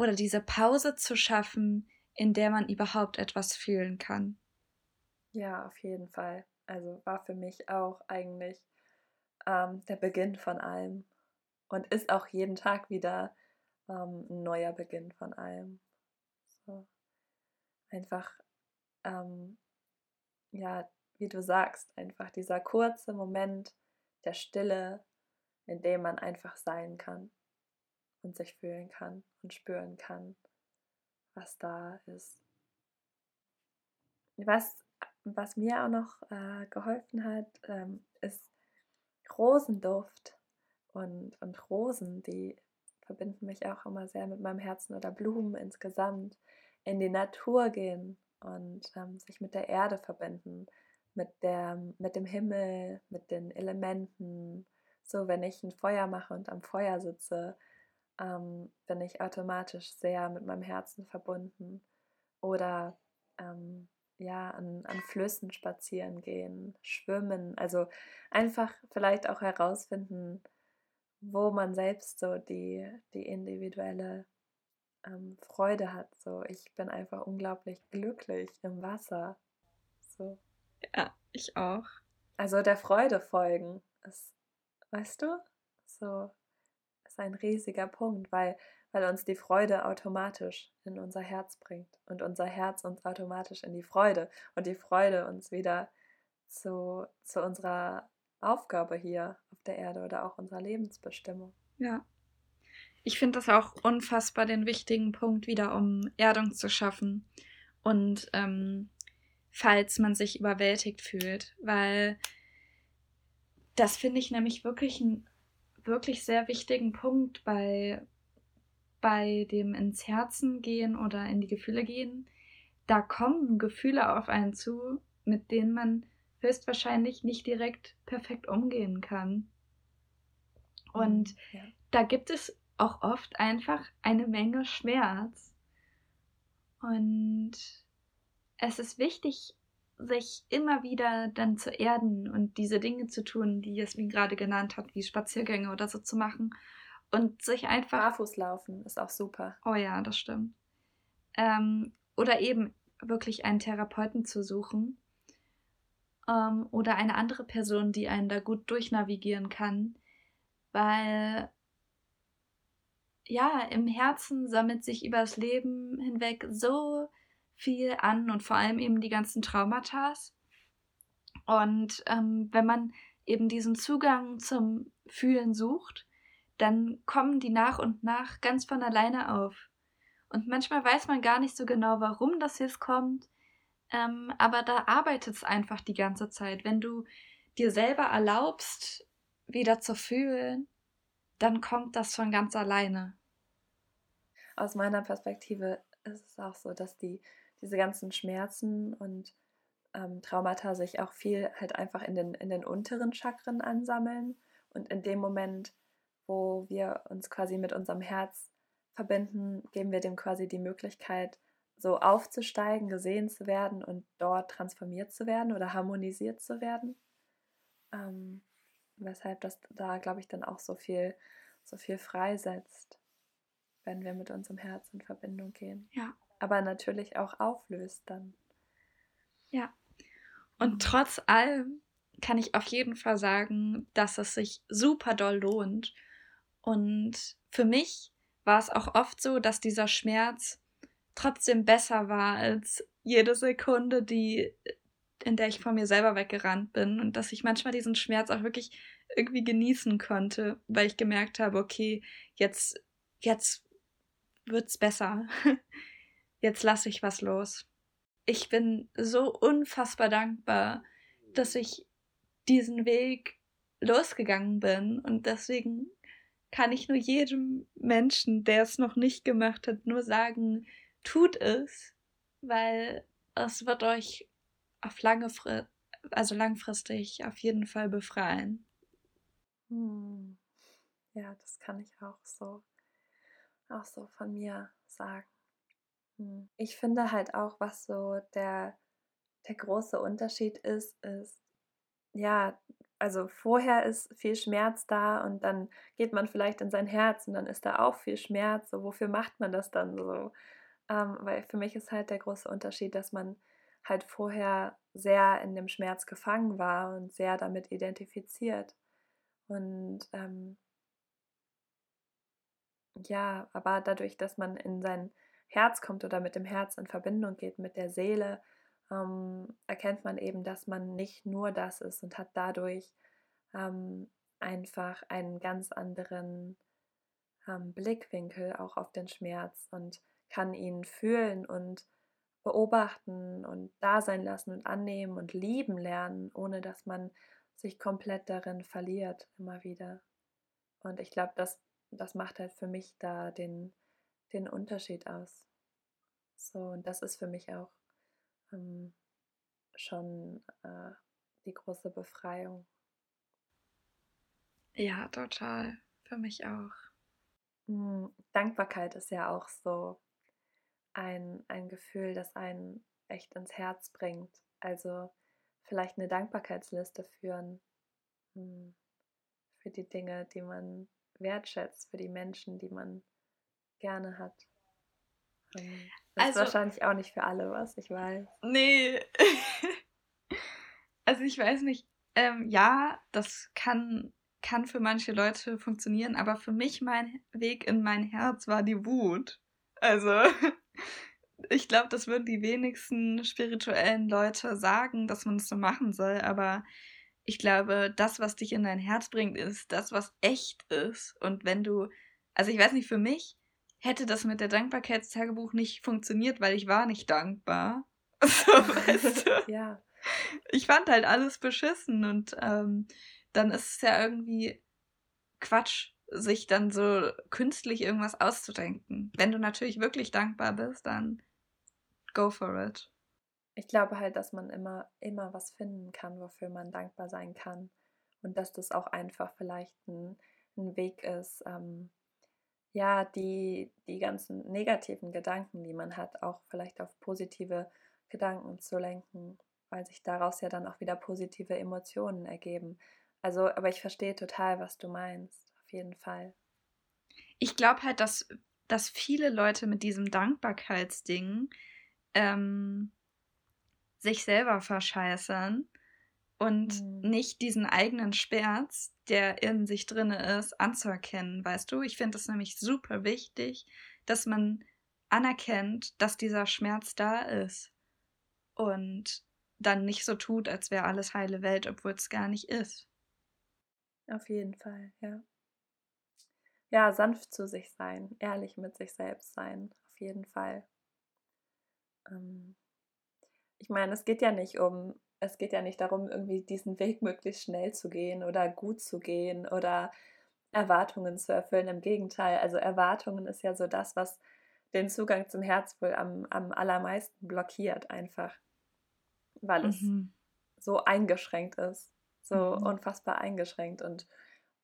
oder diese Pause zu schaffen, in der man überhaupt etwas fühlen kann. Ja, auf jeden Fall. Also war für mich auch eigentlich ähm, der Beginn von allem und ist auch jeden Tag wieder ähm, ein neuer Beginn von allem. So. Einfach, ähm, ja, wie du sagst, einfach dieser kurze Moment der Stille, in dem man einfach sein kann und sich fühlen kann und spüren kann, was da ist. Was, was mir auch noch äh, geholfen hat, ähm, ist Rosenduft und, und Rosen, die verbinden mich auch immer sehr mit meinem Herzen oder Blumen insgesamt. In die Natur gehen und ähm, sich mit der Erde verbinden, mit, der, mit dem Himmel, mit den Elementen. So, wenn ich ein Feuer mache und am Feuer sitze, ähm, bin ich automatisch sehr mit meinem Herzen verbunden. Oder ähm, ja, an, an Flüssen spazieren gehen, schwimmen. Also einfach vielleicht auch herausfinden, wo man selbst so die, die individuelle ähm, Freude hat. So, ich bin einfach unglaublich glücklich im Wasser. So. Ja, ich auch. Also der Freude folgen, ist, weißt du, so ist ein riesiger Punkt, weil, weil uns die Freude automatisch in unser Herz bringt und unser Herz uns automatisch in die Freude und die Freude uns wieder zu, zu unserer Aufgabe hier auf der Erde oder auch unserer Lebensbestimmung. Ja. Ich finde das auch unfassbar den wichtigen Punkt wieder, um Erdung zu schaffen. Und ähm, falls man sich überwältigt fühlt, weil das finde ich nämlich wirklich einen wirklich sehr wichtigen Punkt bei, bei dem ins Herzen gehen oder in die Gefühle gehen. Da kommen Gefühle auf einen zu, mit denen man höchstwahrscheinlich nicht direkt perfekt umgehen kann. Und mhm, ja. da gibt es auch oft einfach eine Menge Schmerz. Und es ist wichtig, sich immer wieder dann zu erden und diese Dinge zu tun, die Jasmin gerade genannt hat, wie Spaziergänge oder so zu machen. Und sich einfach. Barfuß laufen ist auch super. Oh ja, das stimmt. Ähm, oder eben wirklich einen Therapeuten zu suchen, ähm, oder eine andere Person, die einen da gut durchnavigieren kann, weil ja, im Herzen sammelt sich übers Leben hinweg so viel an und vor allem eben die ganzen Traumata. Und ähm, wenn man eben diesen Zugang zum Fühlen sucht, dann kommen die nach und nach ganz von alleine auf. Und manchmal weiß man gar nicht so genau, warum das jetzt kommt. Ähm, aber da arbeitet es einfach die ganze Zeit. Wenn du dir selber erlaubst, wieder zu fühlen, dann kommt das von ganz alleine. Aus meiner Perspektive ist es auch so, dass die, diese ganzen Schmerzen und ähm, Traumata sich auch viel halt einfach in den, in den unteren Chakren ansammeln. Und in dem Moment, wo wir uns quasi mit unserem Herz verbinden, geben wir dem quasi die Möglichkeit, so aufzusteigen, gesehen zu werden und dort transformiert zu werden oder harmonisiert zu werden. Ähm, weshalb das da, glaube ich, dann auch so viel, so viel freisetzt, wenn wir mit unserem Herz in Verbindung gehen. Ja. Aber natürlich auch auflöst dann. Ja. Und trotz allem kann ich auf jeden Fall sagen, dass es sich super doll lohnt. Und für mich war es auch oft so, dass dieser Schmerz trotzdem besser war als jede Sekunde, die in der ich von mir selber weggerannt bin und dass ich manchmal diesen Schmerz auch wirklich irgendwie genießen konnte, weil ich gemerkt habe, okay, jetzt jetzt wird's besser. Jetzt lasse ich was los. Ich bin so unfassbar dankbar, dass ich diesen Weg losgegangen bin und deswegen kann ich nur jedem Menschen, der es noch nicht gemacht hat, nur sagen, tut es, weil es wird euch auf lange Frist, also langfristig auf jeden Fall befreien. Hm. Ja, das kann ich auch so, auch so von mir sagen. Hm. Ich finde halt auch, was so der, der große Unterschied ist, ist, ja, also vorher ist viel Schmerz da und dann geht man vielleicht in sein Herz und dann ist da auch viel Schmerz. So, wofür macht man das dann so? Ähm, weil für mich ist halt der große Unterschied, dass man halt vorher sehr in dem Schmerz gefangen war und sehr damit identifiziert. Und ähm, ja, aber dadurch, dass man in sein Herz kommt oder mit dem Herz in Verbindung geht, mit der Seele, ähm, erkennt man eben, dass man nicht nur das ist und hat dadurch ähm, einfach einen ganz anderen ähm, Blickwinkel auch auf den Schmerz und kann ihn fühlen und beobachten und da sein lassen und annehmen und lieben lernen, ohne dass man sich komplett darin verliert, immer wieder. Und ich glaube, das, das macht halt für mich da den, den Unterschied aus. So, und das ist für mich auch ähm, schon äh, die große Befreiung. Ja, total. Für mich auch. Hm, Dankbarkeit ist ja auch so ein, ein Gefühl, das einen echt ins Herz bringt. Also vielleicht eine Dankbarkeitsliste führen hm, für die Dinge, die man wertschätzt, für die Menschen, die man gerne hat. Ähm, das also, ist wahrscheinlich auch nicht für alle was, ich weiß. Nee. also ich weiß nicht. Ähm, ja, das kann, kann für manche Leute funktionieren, aber für mich mein Weg in mein Herz war die Wut. Also ich glaube, das würden die wenigsten spirituellen Leute sagen, dass man es so machen soll, aber ich glaube, das, was dich in dein Herz bringt, ist das, was echt ist. Und wenn du, also ich weiß nicht, für mich hätte das mit der Dankbarkeitstagebuch nicht funktioniert, weil ich war nicht dankbar. So, weißt du? ja. Ich fand halt alles beschissen und ähm, dann ist es ja irgendwie Quatsch, sich dann so künstlich irgendwas auszudenken. Wenn du natürlich wirklich dankbar bist, dann go for it. Ich glaube halt, dass man immer, immer was finden kann, wofür man dankbar sein kann. Und dass das auch einfach vielleicht ein, ein Weg ist, ähm, ja, die, die ganzen negativen Gedanken, die man hat, auch vielleicht auf positive Gedanken zu lenken, weil sich daraus ja dann auch wieder positive Emotionen ergeben. Also, aber ich verstehe total, was du meinst, auf jeden Fall. Ich glaube halt, dass, dass viele Leute mit diesem Dankbarkeitsding ähm, sich selber verscheißern und mhm. nicht diesen eigenen Schmerz, der in sich drinne ist, anzuerkennen, weißt du? Ich finde es nämlich super wichtig, dass man anerkennt, dass dieser Schmerz da ist und dann nicht so tut, als wäre alles heile Welt, obwohl es gar nicht ist. Auf jeden Fall, ja. Ja, sanft zu sich sein, ehrlich mit sich selbst sein, auf jeden Fall. Ähm, ich meine, es geht ja nicht um, es geht ja nicht darum, irgendwie diesen Weg möglichst schnell zu gehen oder gut zu gehen oder Erwartungen zu erfüllen. Im Gegenteil, also Erwartungen ist ja so das, was den Zugang zum Herz wohl am, am allermeisten blockiert, einfach. Weil mhm. es so eingeschränkt ist. So mhm. unfassbar eingeschränkt. Und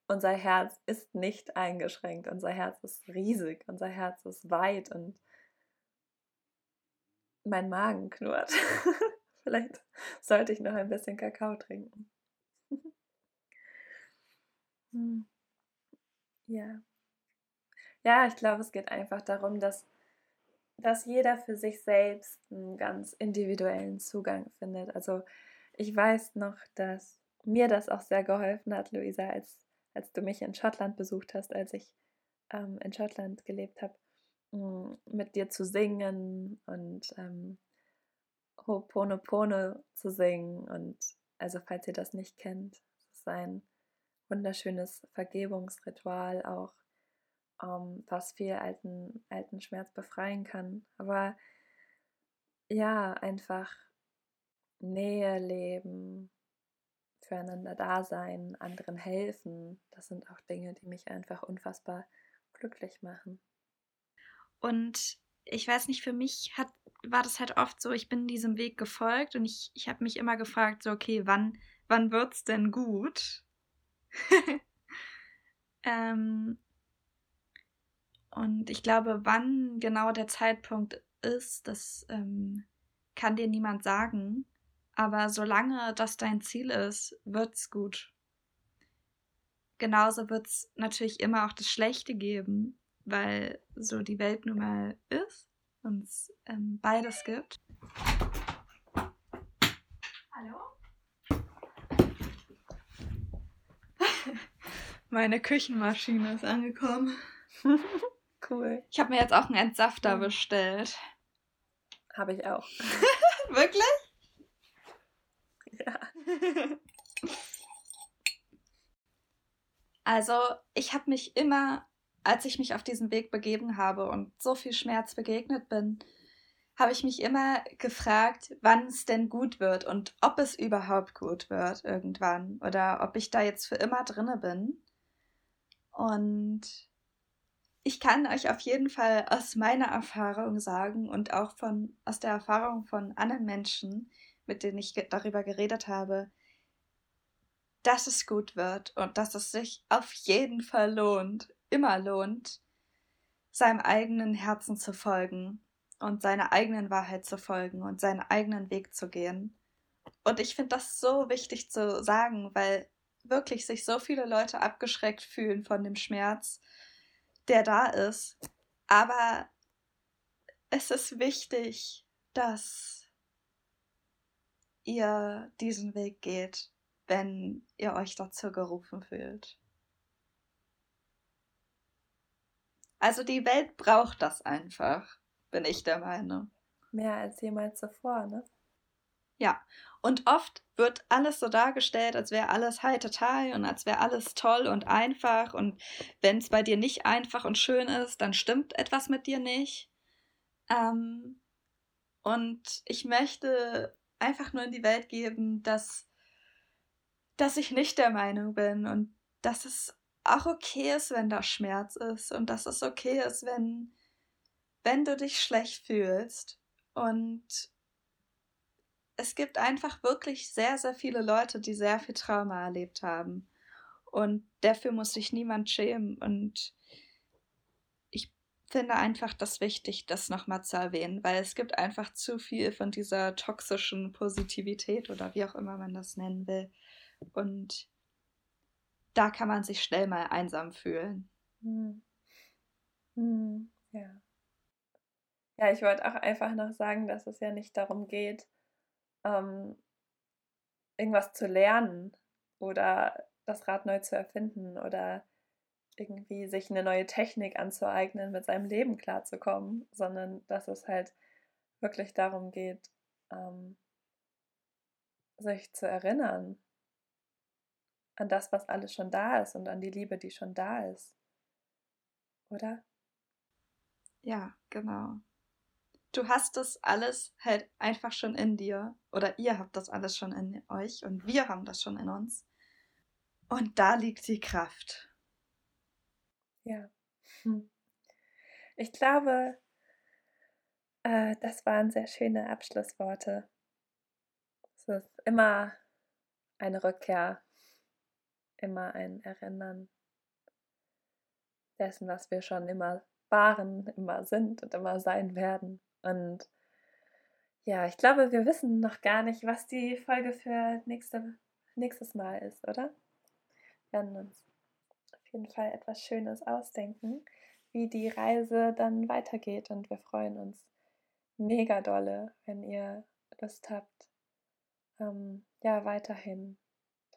unser Herz ist nicht eingeschränkt. Unser Herz ist riesig. Unser Herz ist weit und mein Magen knurrt. Vielleicht sollte ich noch ein bisschen Kakao trinken. hm. Ja. Ja, ich glaube, es geht einfach darum, dass, dass jeder für sich selbst einen ganz individuellen Zugang findet. Also ich weiß noch, dass mir das auch sehr geholfen hat, Luisa, als, als du mich in Schottland besucht hast, als ich ähm, in Schottland gelebt habe mit dir zu singen und ähm, Ho'oponopono zu singen. Und also falls ihr das nicht kennt, es ist ein wunderschönes Vergebungsritual auch, ähm, was viel alten, alten Schmerz befreien kann. Aber ja, einfach Nähe leben, füreinander da sein, anderen helfen, das sind auch Dinge, die mich einfach unfassbar glücklich machen. Und ich weiß nicht, für mich hat, war das halt oft so, ich bin diesem Weg gefolgt und ich, ich habe mich immer gefragt, so, okay, wann, wann es denn gut? ähm, und ich glaube, wann genau der Zeitpunkt ist, das ähm, kann dir niemand sagen. Aber solange das dein Ziel ist, wird's gut. Genauso wird es natürlich immer auch das Schlechte geben weil so die Welt nun mal ist und es ähm, beides gibt. Hallo? Meine Küchenmaschine ist angekommen. cool. Ich habe mir jetzt auch einen Entsafter bestellt. Habe ich auch. Wirklich? Ja. Also, ich habe mich immer als ich mich auf diesen Weg begeben habe und so viel Schmerz begegnet bin, habe ich mich immer gefragt, wann es denn gut wird und ob es überhaupt gut wird irgendwann oder ob ich da jetzt für immer drinne bin. Und ich kann euch auf jeden Fall aus meiner Erfahrung sagen und auch von aus der Erfahrung von anderen Menschen, mit denen ich darüber geredet habe, dass es gut wird und dass es sich auf jeden Fall lohnt, immer lohnt, seinem eigenen Herzen zu folgen. und seiner eigenen Wahrheit zu folgen und seinen eigenen Weg zu gehen. Und ich finde das so wichtig zu sagen, weil wirklich sich so viele Leute abgeschreckt fühlen von dem Schmerz, der da ist. Aber es ist wichtig, dass ihr diesen Weg geht, wenn ihr euch dazu gerufen fühlt. Also die Welt braucht das einfach, bin ich der Meinung. Mehr als jemals zuvor, ne? Ja, und oft wird alles so dargestellt, als wäre alles heiterteil und als wäre alles toll und einfach. Und wenn es bei dir nicht einfach und schön ist, dann stimmt etwas mit dir nicht. Ähm, und ich möchte einfach nur in die Welt geben, dass, dass ich nicht der Meinung bin und dass es auch okay ist, wenn da Schmerz ist und dass es okay ist, wenn, wenn du dich schlecht fühlst. Und es gibt einfach wirklich sehr, sehr viele Leute, die sehr viel Trauma erlebt haben. Und dafür muss sich niemand schämen. Und ich finde einfach das wichtig, das nochmal zu erwähnen, weil es gibt einfach zu viel von dieser toxischen Positivität oder wie auch immer man das nennen will. Und da kann man sich schnell mal einsam fühlen. Hm. Hm, ja. Ja, ich wollte auch einfach noch sagen, dass es ja nicht darum geht, ähm, irgendwas zu lernen oder das Rad neu zu erfinden oder irgendwie sich eine neue Technik anzueignen, mit seinem Leben klarzukommen, sondern dass es halt wirklich darum geht, ähm, sich zu erinnern an das, was alles schon da ist und an die Liebe, die schon da ist. Oder? Ja, genau. Du hast das alles halt einfach schon in dir oder ihr habt das alles schon in euch und wir haben das schon in uns. Und da liegt die Kraft. Ja. Hm. Ich glaube, äh, das waren sehr schöne Abschlussworte. Es ist immer eine Rückkehr immer ein Erinnern dessen, was wir schon immer waren, immer sind und immer sein werden. Und ja, ich glaube, wir wissen noch gar nicht, was die Folge für nächste, nächstes Mal ist, oder? Wir werden uns auf jeden Fall etwas Schönes ausdenken, wie die Reise dann weitergeht. Und wir freuen uns mega dolle, wenn ihr Lust habt, ähm, ja, weiterhin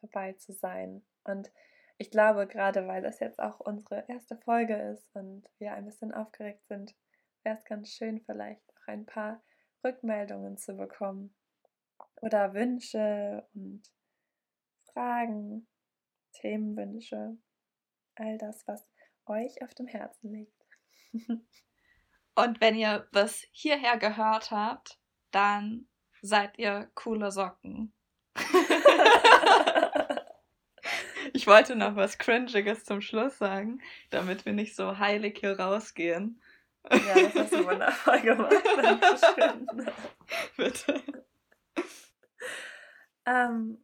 dabei zu sein und ich glaube, gerade weil das jetzt auch unsere erste Folge ist und wir ein bisschen aufgeregt sind, wäre es ganz schön, vielleicht auch ein paar Rückmeldungen zu bekommen oder Wünsche und Fragen, Themenwünsche, all das, was euch auf dem Herzen liegt. und wenn ihr was hierher gehört habt, dann seid ihr coole Socken. Ich wollte noch was Cringiges zum Schluss sagen, damit wir nicht so heilig hier rausgehen. Ja, das hast du wundervoll gemacht. Dankeschön. Bitte. Ähm,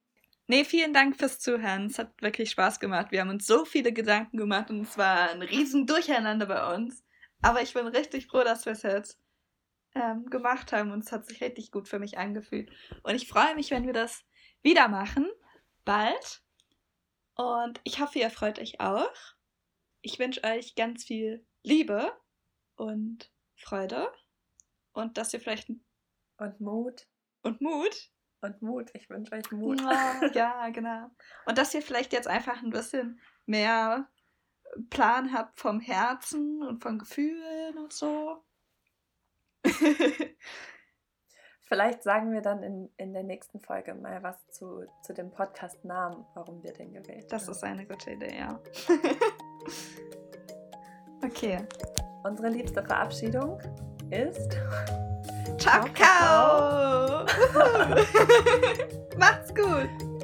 nee, vielen Dank fürs Zuhören. Es hat wirklich Spaß gemacht. Wir haben uns so viele Gedanken gemacht und es war ein riesen Durcheinander bei uns. Aber ich bin richtig froh, dass wir es jetzt ähm, gemacht haben und es hat sich richtig gut für mich angefühlt. Und ich freue mich, wenn wir das wieder machen. Bald. Und ich hoffe, ihr freut euch auch. Ich wünsche euch ganz viel Liebe und Freude und dass ihr vielleicht. Und Mut. Und Mut. Und Mut. Ich wünsche euch Mut. Ja, ja, genau. Und dass ihr vielleicht jetzt einfach ein bisschen mehr Plan habt vom Herzen und von Gefühlen und so. Vielleicht sagen wir dann in, in der nächsten Folge mal was zu, zu dem Podcast-Namen, warum wir den gewählt haben. Das ist eine gute Idee, ja. okay. Unsere liebste Verabschiedung ist. Ciao, ciao! Macht's gut!